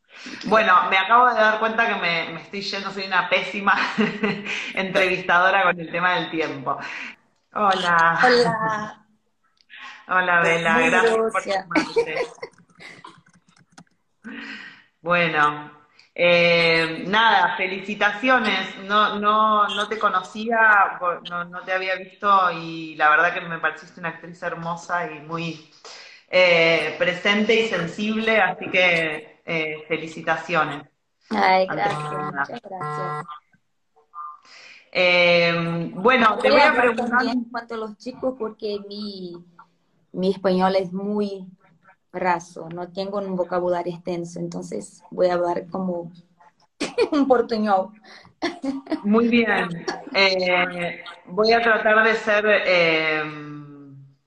Bueno, me acabo de dar cuenta que me, me estoy yendo, soy una pésima entrevistadora con el tema del tiempo. Hola. Hola, Hola, Bela, Muy gracias por sumarte. Bueno, eh, nada, felicitaciones. No, no, no te conocía, no, no te había visto y la verdad que me pareciste una actriz hermosa y muy eh, presente y sensible, así que eh, felicitaciones. ay, gracias, muchas gracias. Eh, bueno, te voy a preguntar. en cuanto a los chicos porque mi, mi español es muy raso, no tengo un vocabulario extenso, entonces voy a hablar como un portuñol. Muy bien. Eh, voy a tratar de ser, eh,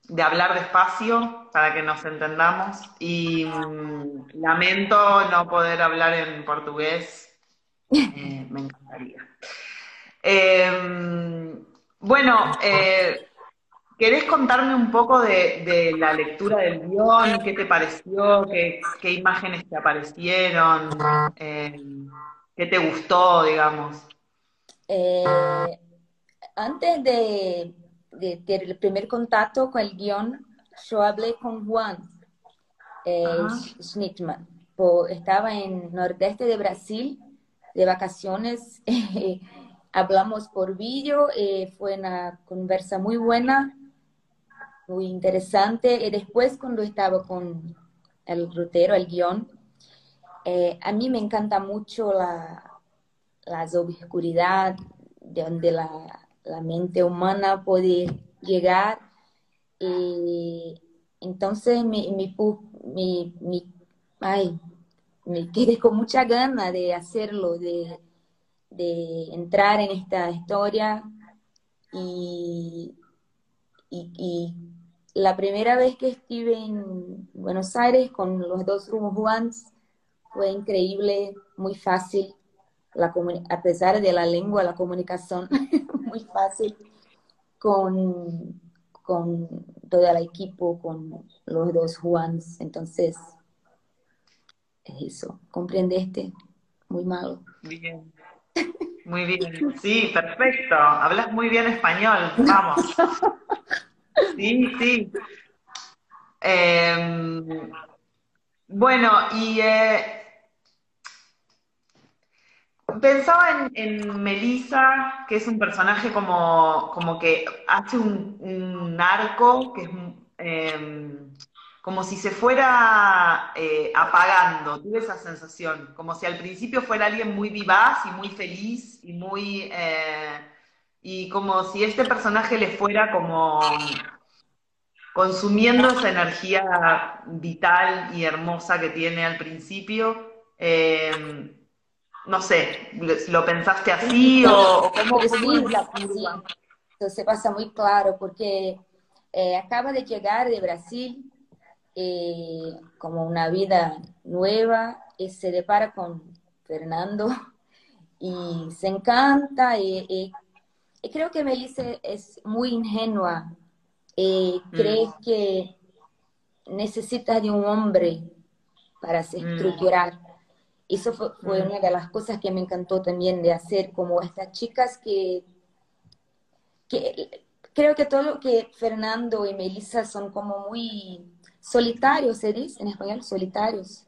de hablar despacio para que nos entendamos y mm, lamento no poder hablar en portugués. Eh, me encantaría. Eh, bueno, eh, ¿querés contarme un poco de, la lectura del guion? ¿Qué te pareció? ¿Qué, imágenes te aparecieron? Eh, ¿qué te gustó, digamos? Eh, antes de, de tener el primer contacto con el guion, yo hablé con Juan eh. Schnittman. Estaba en nordeste de Brasil de vacaciones. hablamos por vídeo, eh, fue una conversa muy buena, muy interesante. Y después cuando estaba con el rutero, el guion, eh, a mí me encanta mucho la, la oscuridad de donde la, la mente humana puede llegar. Y entonces me, me, me- me- ay, me quedé con mucha gana de hacerlo, de, de entrar en esta historia. Y, y, la primera vez que estuve en Buenos Aires con los dos Juans fue increíble, muy fácil, la a pesar de la lengua, la comunicación muy fácil con, con todo el equipo, con los dos Juans. Entonces, es eso, ¿comprendiste? Muy malo. Bien. Muy bien. Sí, perfecto. Hablas muy bien español. Vamos. Sí, sí. Eh, bueno, y eh, pensaba en, en Melissa, que es un personaje como, como que hace un, arco que es eh, como si se fuera eh, apagando, tuve esa sensación, como si al principio fuera alguien muy vivaz y muy feliz y muy... eh, y como si este personaje le fuera como consumiendo esa energía vital y hermosa que tiene al principio. Eh, no sé, ¿lo pensaste así o, cómo, Eso se pasa muy claro porque eh, acaba de llegar de Brasil eh, como una vida nueva y se depara con Fernando y se encanta y, creo que Melissa es muy ingenua y cree mm. que necesita de un hombre para se mm. Eso fue, fue, una de las cosas que me encantó también de hacer, como estas chicas que, que creo que todo lo que Fernando y Melissa son como muy solitarios, ¿se dice en español? Solitarios.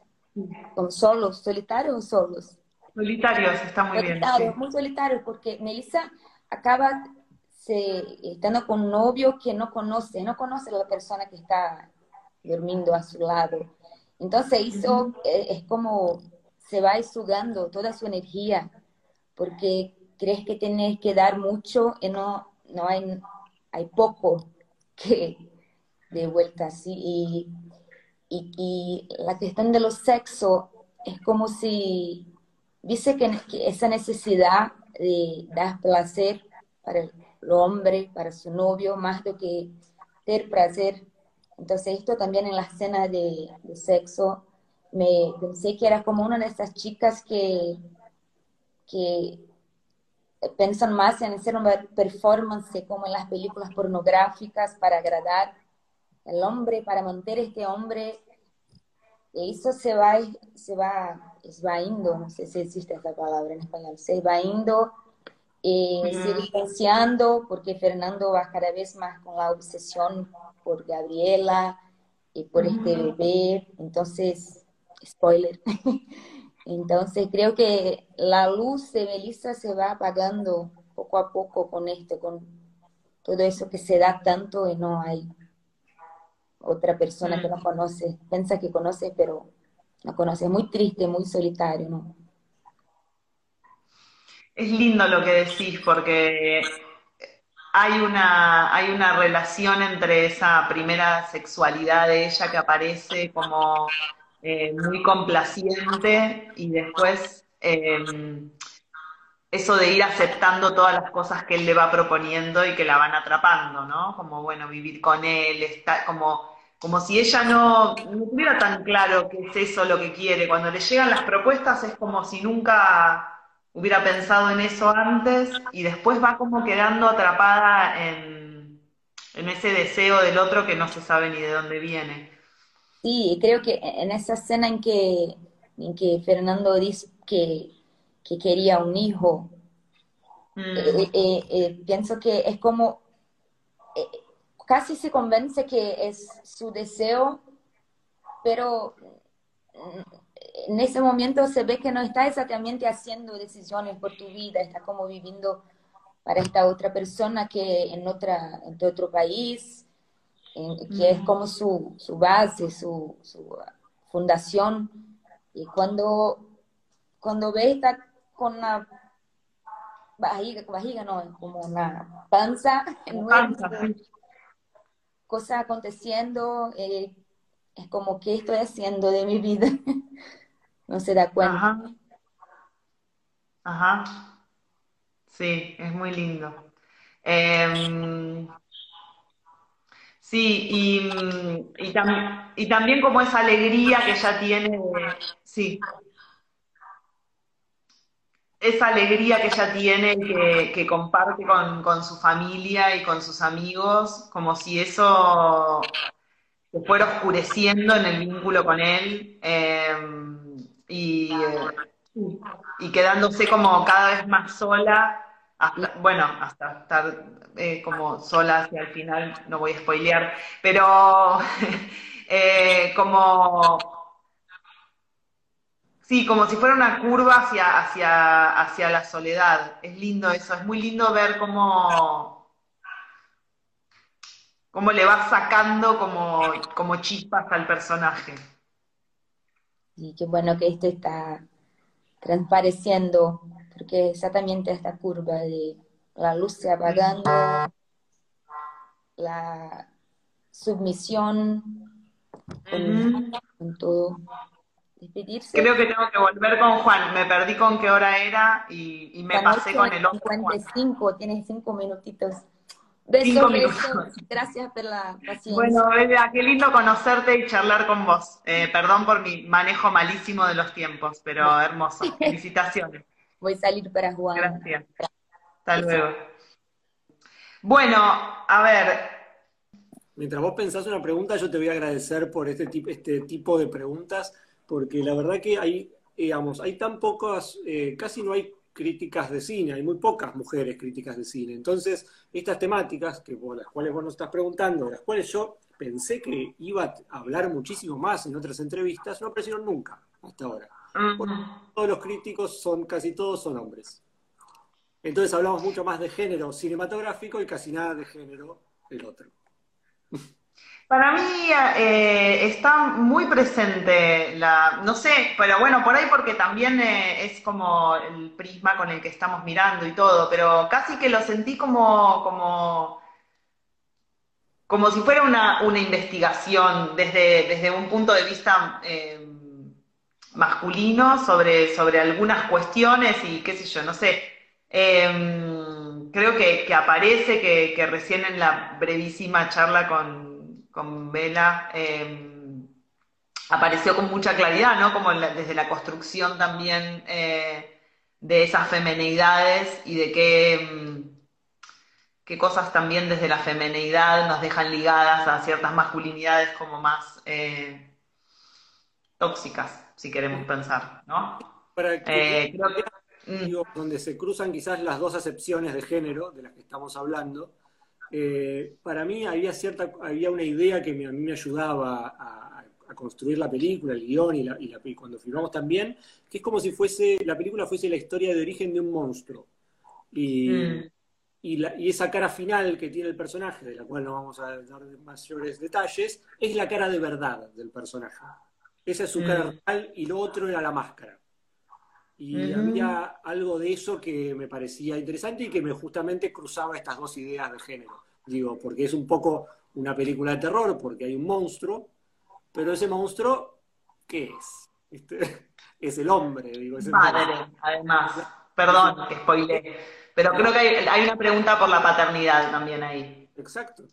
Como solos, solitarios o solos. Solitarios, está muy solitarios, bien. Muy solitarios, porque Melissa acaba se, estando con un novio que no conoce, no conoce a la persona que está durmiendo a su lado. Entonces eso eh, es como se va sugando toda su energía, porque crees que tienes que dar mucho y no, no hay, hay poco que de vuelta así. Y, y, la cuestión de los sexos es como si dice que, esa necesidad de dar placer para el hombre, para su novio, más de que tener placer. Entonces esto también en la escena de sexo me pensé que era como una de esas chicas que, que piensan más en hacer una performance como en las películas pornográficas para agradar al hombre, para mantener este hombre. Y eso se va, se va, se va indo, no sé si existe esta palabra en español, se va indo, eh, se distanciando, porque Fernando va cada vez más con la obsesión por Gabriela y por este bebé. Entonces, spoiler. Entonces creo que la luz de Melissa se va apagando poco a poco con esto, con todo eso que se da tanto y no hay otra persona que no mm. conoce, piensa que conoce, pero no conoce. Es muy triste, muy solitario, ¿no? Es lindo lo que decís porque hay una, hay una relación entre esa primera sexualidad de ella que aparece como eh, muy complaciente y después em, eso de ir aceptando todas las cosas que él le va proponiendo y que la van atrapando, ¿no? Como, bueno, vivir con él, está, como, como si ella no, no tuviera tan claro qué es eso lo que quiere. Cuando le llegan las propuestas es como si nunca hubiera pensado en eso antes y después va como quedando atrapada en, en ese deseo del otro que no se sabe ni de dónde viene. Sí, creo que en esa escena en que, en que Fernando dice que, que quería un hijo, mm. eh, eh, eh, pienso que es como, casi se convence que es su deseo, pero en ese momento se ve que no está exactamente haciendo decisiones por tu vida, está como viviendo para esta otra persona que en, otra, en otro país, que es como su, su base, su, su, fundación. Y cuando, cuando ve está con una vajiga, vajiga no, como una panza, panza cosa aconteciendo, eh, es como, ¿qué estoy haciendo de mi vida? no se da cuenta. Ajá. Ajá. Sí, es muy lindo. Eh, Sí, y, y, y, también como esa alegría que ella tiene, sí, esa alegría que ella tiene, que, que comparte con, su familia y con sus amigos, como si eso se fuera oscureciendo en el vínculo con él em, y, y quedándose como cada vez más sola, bueno, hasta estar eh, como sola y al final no voy a spoilear, pero eh, como sí, como si fuera una curva hacia, hacia, hacia la soledad. Es lindo eso, es muy lindo ver cómo, cómo le va sacando como, como chispas al personaje. Y qué bueno que esto está transpareciendo, porque exactamente esta curva de la luz se apagando, la, submisión, con, todo. Despedirse. Creo que tengo que volver con Juan. Me perdí con qué hora era y, me pasé con el otro. 55, tienes cinco minutitos. Besos, besos. Gracias por la paciencia. Bueno, Bella, qué lindo conocerte y charlar con vos. Eh, perdón por mi manejo malísimo de los tiempos, pero hermoso. Felicitaciones. Voy a salir para Juan. Gracias. Hasta luego. Bueno, a ver. Mientras vos pensás una pregunta, yo te voy a agradecer por este, tipo, este tipo de preguntas, porque la verdad que hay, digamos, hay tan pocas, eh, casi no hay críticas de cine, hay muy pocas mujeres críticas de cine. Entonces, estas temáticas, que por las cuales vos nos estás preguntando, de las cuales yo pensé que iba a hablar muchísimo más en otras entrevistas, no aparecieron nunca hasta ahora. Todos los críticos son, casi todos son hombres. Entonces hablamos mucho más de género cinematográfico y casi nada de género el otro. Para mí eh, está muy presente la, no sé, pero bueno, por ahí porque también eh, es como el prisma con el que estamos mirando y todo, pero casi que lo sentí como, como, como si fuera una, investigación desde, desde un punto de vista eh, masculino sobre, sobre algunas cuestiones y qué sé yo, no sé, Em, creo que, aparece, que, recién en la brevísima charla con, con Vela em, apareció con mucha claridad, ¿no? Como desde la construcción también eh, de esas femenidades y de qué, em, qué cosas también desde la femenidad nos dejan ligadas a ciertas masculinidades como más eh, tóxicas, si queremos pensar, ¿no? Eh, creo que Mm. donde se cruzan quizás las dos acepciones de género de las que estamos hablando, eh, para mí había cierta, había una idea que a mí me ayudaba a, construir la película, el guion y, la, y, cuando filmamos también, que es como si fuese, la película fuese la historia de origen de un monstruo. Y, mm. y, esa cara final que tiene el personaje, de la cual no vamos a dar mayores detalles, es la cara de verdad del personaje. Esa es su cara mm. real y lo otro era la máscara. Y había algo de eso que me parecía interesante y que me justamente cruzaba estas dos ideas de género. Digo, porque es un poco una película de terror, porque hay un monstruo, pero ese monstruo, ¿qué es? Este, es el hombre, digo. Es Madre, además. Perdón que spoilé. Pero creo que hay, una pregunta por la paternidad también ahí. Exacto.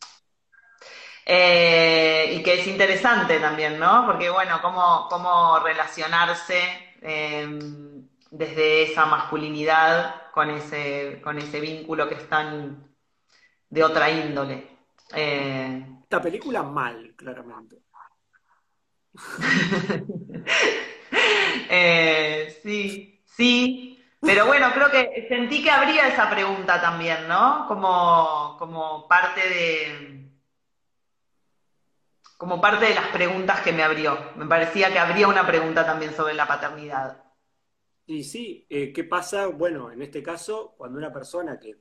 Eh, y que es interesante también, ¿no? Porque, bueno, cómo, cómo relacionarse. Eh, desde esa masculinidad con ese, con ese vínculo que es tan de otra índole. Eh, Esta película mal, claramente. Eh, sí, sí, pero bueno, creo que sentí que habría esa pregunta también, ¿no? Como, como parte de como parte de las preguntas que me abrió. Me parecía que habría una pregunta también sobre la paternidad. Y sí, eh, ¿qué pasa? Bueno, en este caso, cuando una persona que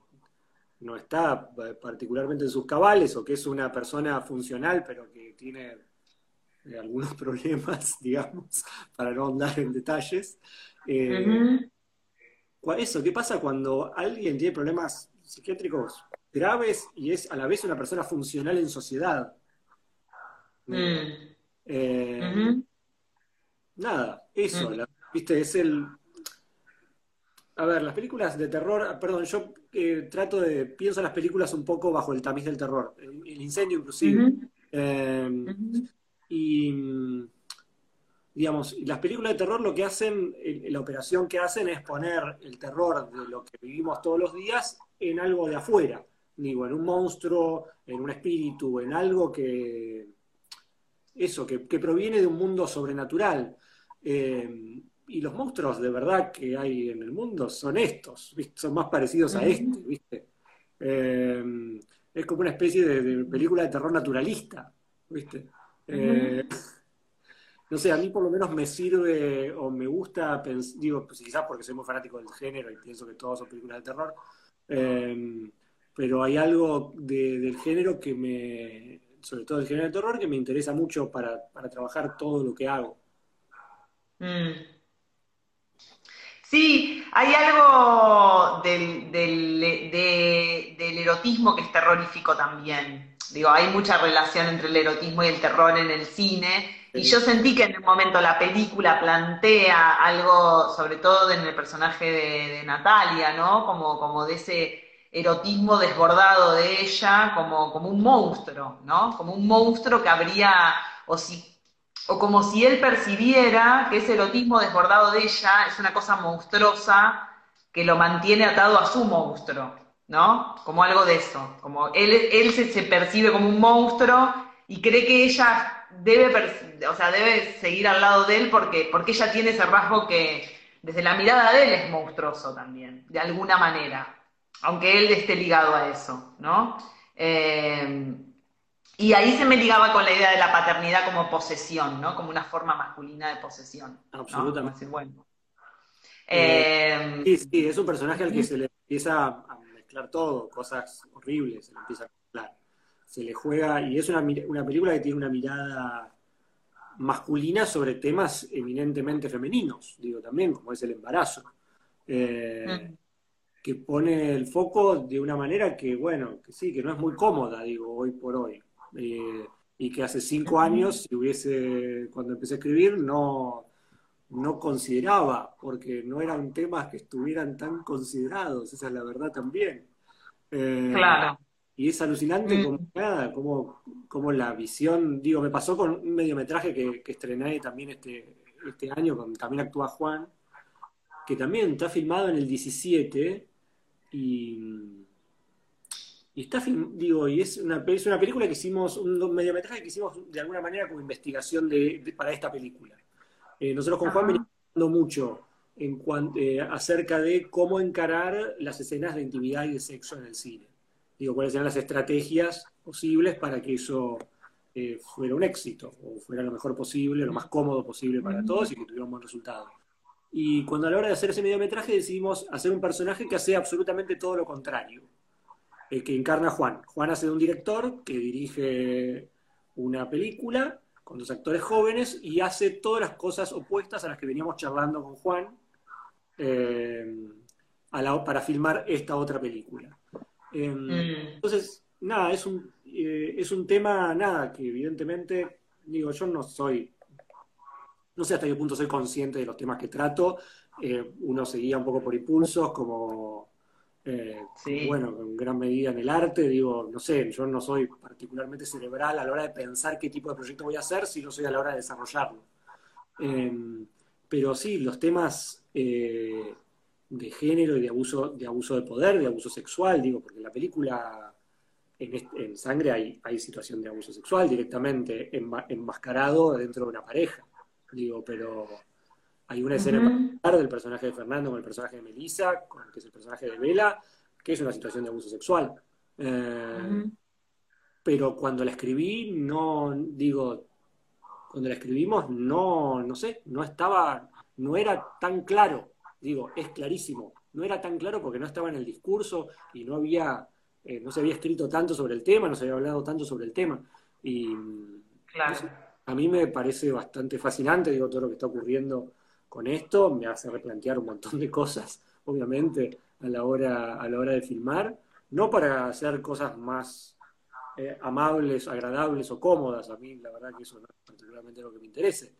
no está eh, particularmente en sus cabales o que es una persona funcional pero que tiene eh, algunos problemas, digamos, para no andar en detalles. Eso, ¿qué pasa cuando alguien tiene problemas psiquiátricos graves y es a la vez una persona funcional en sociedad? Mm. Nada, eso, mm. viste, es el, a ver, las películas de terror, perdón, yo eh, trato de, pienso las películas un poco bajo el tamiz del terror, el, incendio inclusive. Em, y, digamos, las películas de terror lo que hacen, la operación que hacen es poner el terror de lo que vivimos todos los días en algo de afuera. Digo, en un monstruo, en un espíritu, en algo que, eso, que, proviene de un mundo sobrenatural. Em, y los monstruos de verdad que hay en el mundo son estos, son más parecidos a este, ¿viste? Eh, es como una especie de, película de terror naturalista, ¿viste? Eh, no sé, a mí por lo menos me sirve o me gusta, digo, pues quizás porque soy muy fanático del género y pienso que todos son películas de terror, eh, pero hay algo del género que me, sobre todo el género de terror, que me interesa mucho para, trabajar todo lo que hago. Mm. Sí, hay algo del, erotismo que es terrorífico también. digo, hay mucha relación entre el erotismo y el terror en el cine, y yo sentí que en el momento la película plantea algo, sobre todo en el personaje de, Natalia, ¿no? Como, como de ese erotismo desbordado de ella, como, como un monstruo, ¿no? Como un monstruo que habría, o si o como si él percibiera que ese erotismo desbordado de ella es una cosa monstruosa que lo mantiene atado a su monstruo, ¿no? Como algo de eso, como él, él se, percibe como un monstruo y cree que ella debe, o sea, debe seguir al lado de él porque, porque ella tiene ese rasgo que desde la mirada de él es monstruoso también, de alguna manera, aunque él esté ligado a eso, ¿no? Eh, y ahí se me ligaba con la idea de la paternidad como posesión, ¿no? Como una forma masculina de posesión. Absolutamente. bueno. Eh, sí, sí, es un personaje al que se le empieza a mezclar todo, cosas horribles, se le empieza a mezclar. Se le juega, y es una, una película que tiene una mirada masculina sobre temas eminentemente femeninos, digo también, como es el embarazo. Eh, mm. Que pone el foco de una manera que, bueno, que sí, que no es muy cómoda, digo, hoy por hoy. Eh, y que hace cinco años, si hubiese, cuando empecé a escribir, no, no consideraba, porque no eran temas que estuvieran tan considerados, esa es la verdad también. Eh, claro. Y es alucinante mm. como nada, como, como la visión, digo, me pasó con un mediometraje que, que estrené también este, este año, con, también actúa Juan, que también está filmado en el 17 y y está digo, y es una, es una película que hicimos, un mediometraje que hicimos de alguna manera como investigación de, para esta película. Eh, nosotros con Juan venimos hablando mucho en eh, acerca de cómo encarar las escenas de intimidad y de sexo en el cine. Digo, cuáles eran las estrategias posibles para que eso eh, fuera un éxito, o fuera lo mejor posible, lo más cómodo posible para todos y que tuviera un buen resultado. Y cuando a la hora de hacer ese mediometraje decidimos hacer un personaje que hace absolutamente todo lo contrario el que encarna a Juan. Juan hace de un director que dirige una película con dos actores jóvenes y hace todas las cosas opuestas a las que veníamos charlando con Juan eh, para filmar esta otra película. Em, mm. Entonces, nada, es un, eh, es un tema, nada, que evidentemente, digo, yo no soy, no sé hasta qué punto soy consciente de los temas que trato, eh, uno seguía un poco por impulsos, como eh, bueno, en gran medida en el arte, digo, no sé, yo no soy particularmente cerebral a la hora de pensar qué tipo de proyecto voy a hacer, si no soy a la hora de desarrollarlo. Em, pero sí, los temas eh, de género y de abuso, de abuso de poder, de abuso sexual, digo, porque en la película en, Sangre hay, hay, situación de abuso sexual directamente enmascarado dentro de una pareja, digo, pero hay una escena del personaje de Fernando con el personaje de Melissa, que es el personaje de Vela, que es una situación de abuso sexual. Eh, pero cuando la escribí, no, digo, cuando la escribimos, no, no sé, no estaba, no era tan claro. Digo, es clarísimo. No era tan claro porque no estaba en el discurso y no había, eh, no se había escrito tanto sobre el tema, no se había hablado tanto sobre el tema. Y a mí me parece bastante fascinante, digo, todo lo que está ocurriendo con esto, me hace replantear un montón de cosas, obviamente, a la hora, a la hora de filmar, no para hacer cosas más eh, amables, agradables o cómodas, a mí la verdad que eso no es particularmente lo que me interese,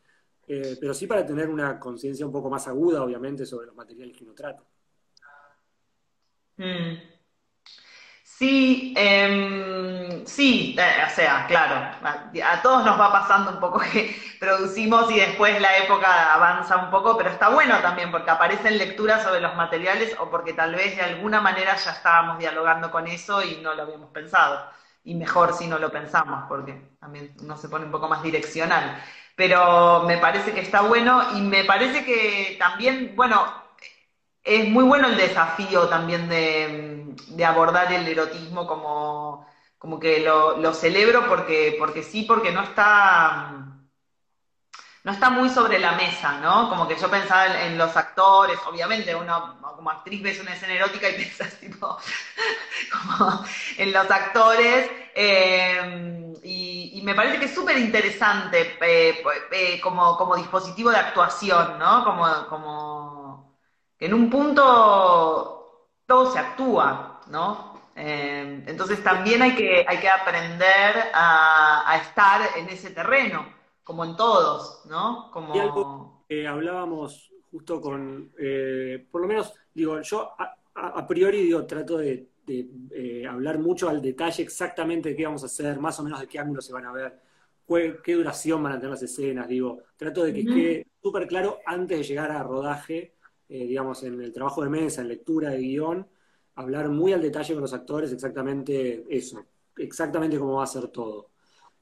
eh, pero sí para tener una conciencia un poco más aguda, obviamente, sobre los materiales que uno trata. Mm. Sí, em, sí, eh, o sea, claro, a, todos nos va pasando un poco que producimos y después la época avanza un poco, pero está bueno también porque aparecen lecturas sobre los materiales o porque tal vez de alguna manera ya estábamos dialogando con eso y no lo habíamos pensado. Y mejor si no lo pensamos, porque también uno se pone un poco más direccional. Pero me parece que está bueno y me parece que también, bueno, es muy bueno el desafío también de, abordar el erotismo como, como que lo, celebro porque, porque sí, porque no está, no está muy sobre la mesa, ¿no? Como que yo pensaba en, los actores, obviamente uno como actriz ves una escena erótica y piensas tipo, como en los actores, eh, y, me parece que es súper interesante eh, eh, como, como dispositivo de actuación, ¿no? Como, como en un punto todo se actúa, ¿no? Eh, entonces también hay que, hay que aprender a, estar en ese terreno, como en todos, ¿no? Como... Y algo que hablábamos justo con, eh, por lo menos, digo, yo a, priori digo, trato de, eh, hablar mucho al detalle exactamente de qué vamos a hacer, más o menos de qué ángulos se van a ver, qué, duración van a tener las escenas, digo, trato de que quede súper claro antes de llegar a rodaje, digamos, en el trabajo de mesa, en lectura de guion, hablar muy al detalle con los actores exactamente eso, exactamente cómo va a ser todo.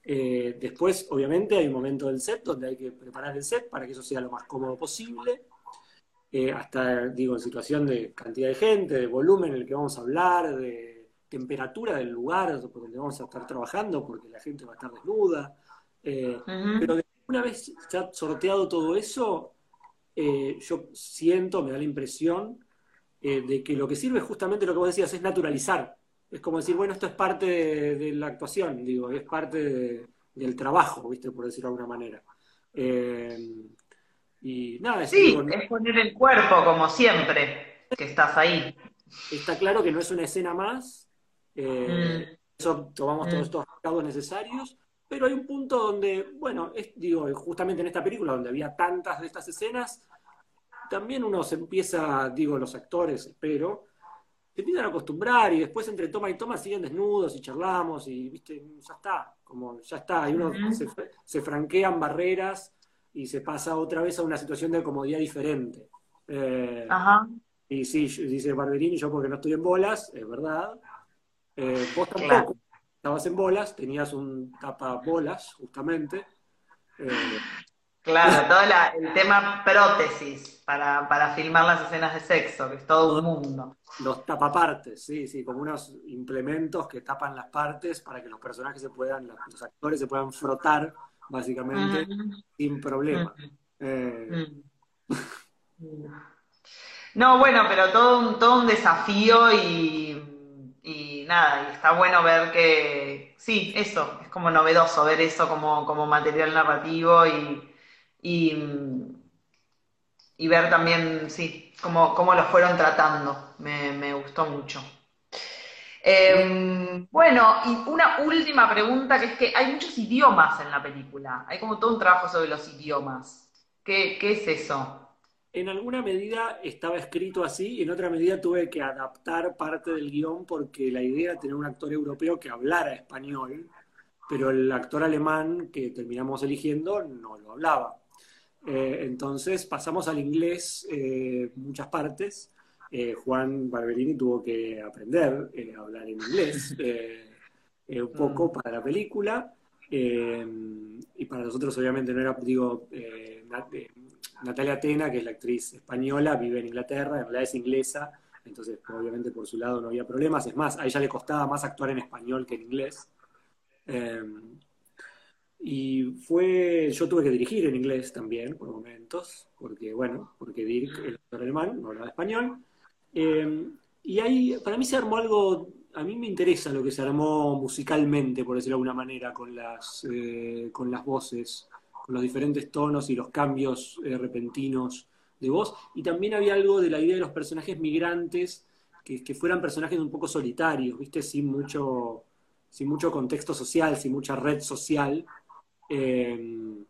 Eh, después, obviamente, hay un momento del set donde hay que preparar el set para que eso sea lo más cómodo posible. Eh, hasta, digo, en situación de cantidad de gente, de volumen en el que vamos a hablar, de temperatura del lugar donde vamos a estar trabajando, porque la gente va a estar desnuda. Eh, pero una vez ya sorteado todo eso, yo siento, me da la impresión eh, de que lo que sirve justamente lo que vos decías, es naturalizar. Es como decir, bueno, esto es parte de, la actuación, digo, es parte del trabajo, ¿viste? Por decirlo de alguna manera. Eh, y nada, es, sí, es poner el cuerpo como siempre, que estás ahí. Está claro que no es una escena más, eh, mm. eso tomamos todos mm. estos recaudos necesarios, pero hay un punto donde, bueno, es, digo, justamente en esta película donde había tantas de estas escenas, también uno se empieza, digo, los actores, espero, se empiezan a acostumbrar y después entre toma y toma siguen desnudos y charlamos y, viste, ya está, como ya está, y uno se, franquean barreras y se pasa otra vez a una situación de comodidad diferente. Eh, Ajá. Y sí, dice Barberini, yo porque no estoy en bolas, es verdad. Eh, vos tampoco estabas en bolas, tenías un tapa bolas, justamente. Eh, Claro, todo el tema prótesis para, para, filmar las escenas de sexo, que es todo un mundo. Los tapapartes, sí, sí, como unos implementos que tapan las partes para que los personajes se puedan, los actores se puedan frotar, básicamente, sin problema. Eh, no, bueno, pero todo un, todo un desafío y nada, y está bueno ver que, sí, eso, es como novedoso ver eso como, como material narrativo y y, ver también, sí, cómo, cómo lo fueron tratando. Me, gustó mucho. Em, bueno, y una última pregunta, que es que hay muchos idiomas en la película. Hay como todo un trabajo sobre los idiomas. ¿Qué, es eso? En alguna medida estaba escrito así y en otra medida tuve que adaptar parte del guion porque la idea era tener un actor europeo que hablara español, pero el actor alemán que terminamos eligiendo no lo hablaba. Eh, entonces pasamos al inglés eh, muchas partes. Eh, Juan Barberini tuvo que aprender a hablar en inglés un poco mm. para la película. y para nosotros obviamente no era, digo, Natalia Tena, que es la actriz española, vive en Inglaterra, en realidad es inglesa, entonces obviamente por su lado no había problemas. Es más, a ella le costaba más actuar en español que en inglés. Y fue, yo tuve que dirigir en inglés también por momentos, porque bueno, porque Dirk, actor alemán, no hablaba español. Em, y ahí, para mí se armó algo, a mí me interesa lo que se armó musicalmente, por decirlo de alguna manera, con las, eh, con las voces, con los diferentes tonos y los cambios eh, repentinos de voz. Y también había algo de la idea de los personajes migrantes, que, que fueran personajes un poco solitarios, ¿viste? Sin mucho, sin mucho contexto social, sin mucha red social Em,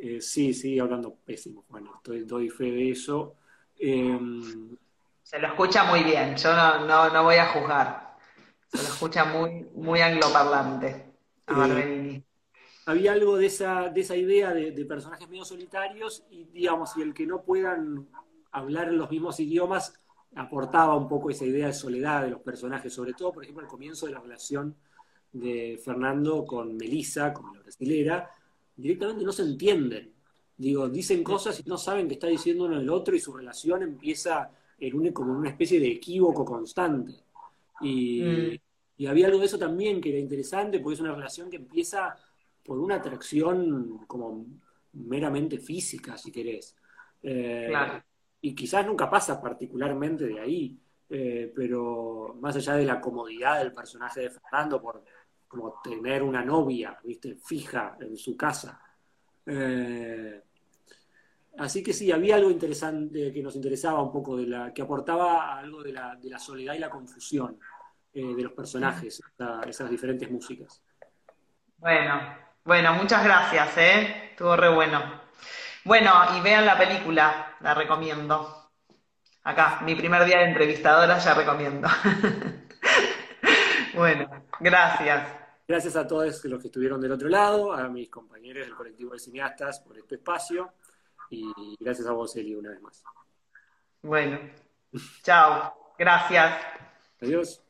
eh, sí, sí, hablando pésimo, bueno, estoy, doy fe de eso. Em, se lo escucha muy bien, yo no, no, voy a juzgar. Se lo escucha muy, muy angloparlante eh, había algo de esa, de esa idea de, personajes medio solitarios y, digamos, y el que no puedan hablar en los mismos idiomas aportaba un poco esa idea de soledad de los personajes, sobre todo, por ejemplo, al comienzo de la relación de Fernando con Melissa, con la brasilera, directamente no se entienden. Digo, dicen cosas y no saben qué está diciendo uno el otro y su relación empieza en un, como una especie de equívoco constante. Y, mm. y, había algo de eso también que era interesante, porque es una relación que empieza por una atracción como meramente física, si querés. Eh, y quizás nunca pasa particularmente de ahí, eh, pero más allá de la comodidad del personaje de Fernando por como tener una novia, ¿viste? Fija en su casa. Eh, así que sí, había algo interesante que nos interesaba un poco, de la, que aportaba algo de la, de la soledad y la confusión. de los personajes, esas diferentes músicas. Bueno, bueno, muchas gracias, ¿eh? Estuvo re bueno. Bueno, y vean la película, la recomiendo. Acá, mi primer día de entrevistadora, ya recomiendo. bueno, gracias. Gracias a todos los que estuvieron del otro lado, a mis compañeros del colectivo de cineastas por este espacio y gracias a vos, Eli, una vez más. Bueno, chao, gracias. Adiós.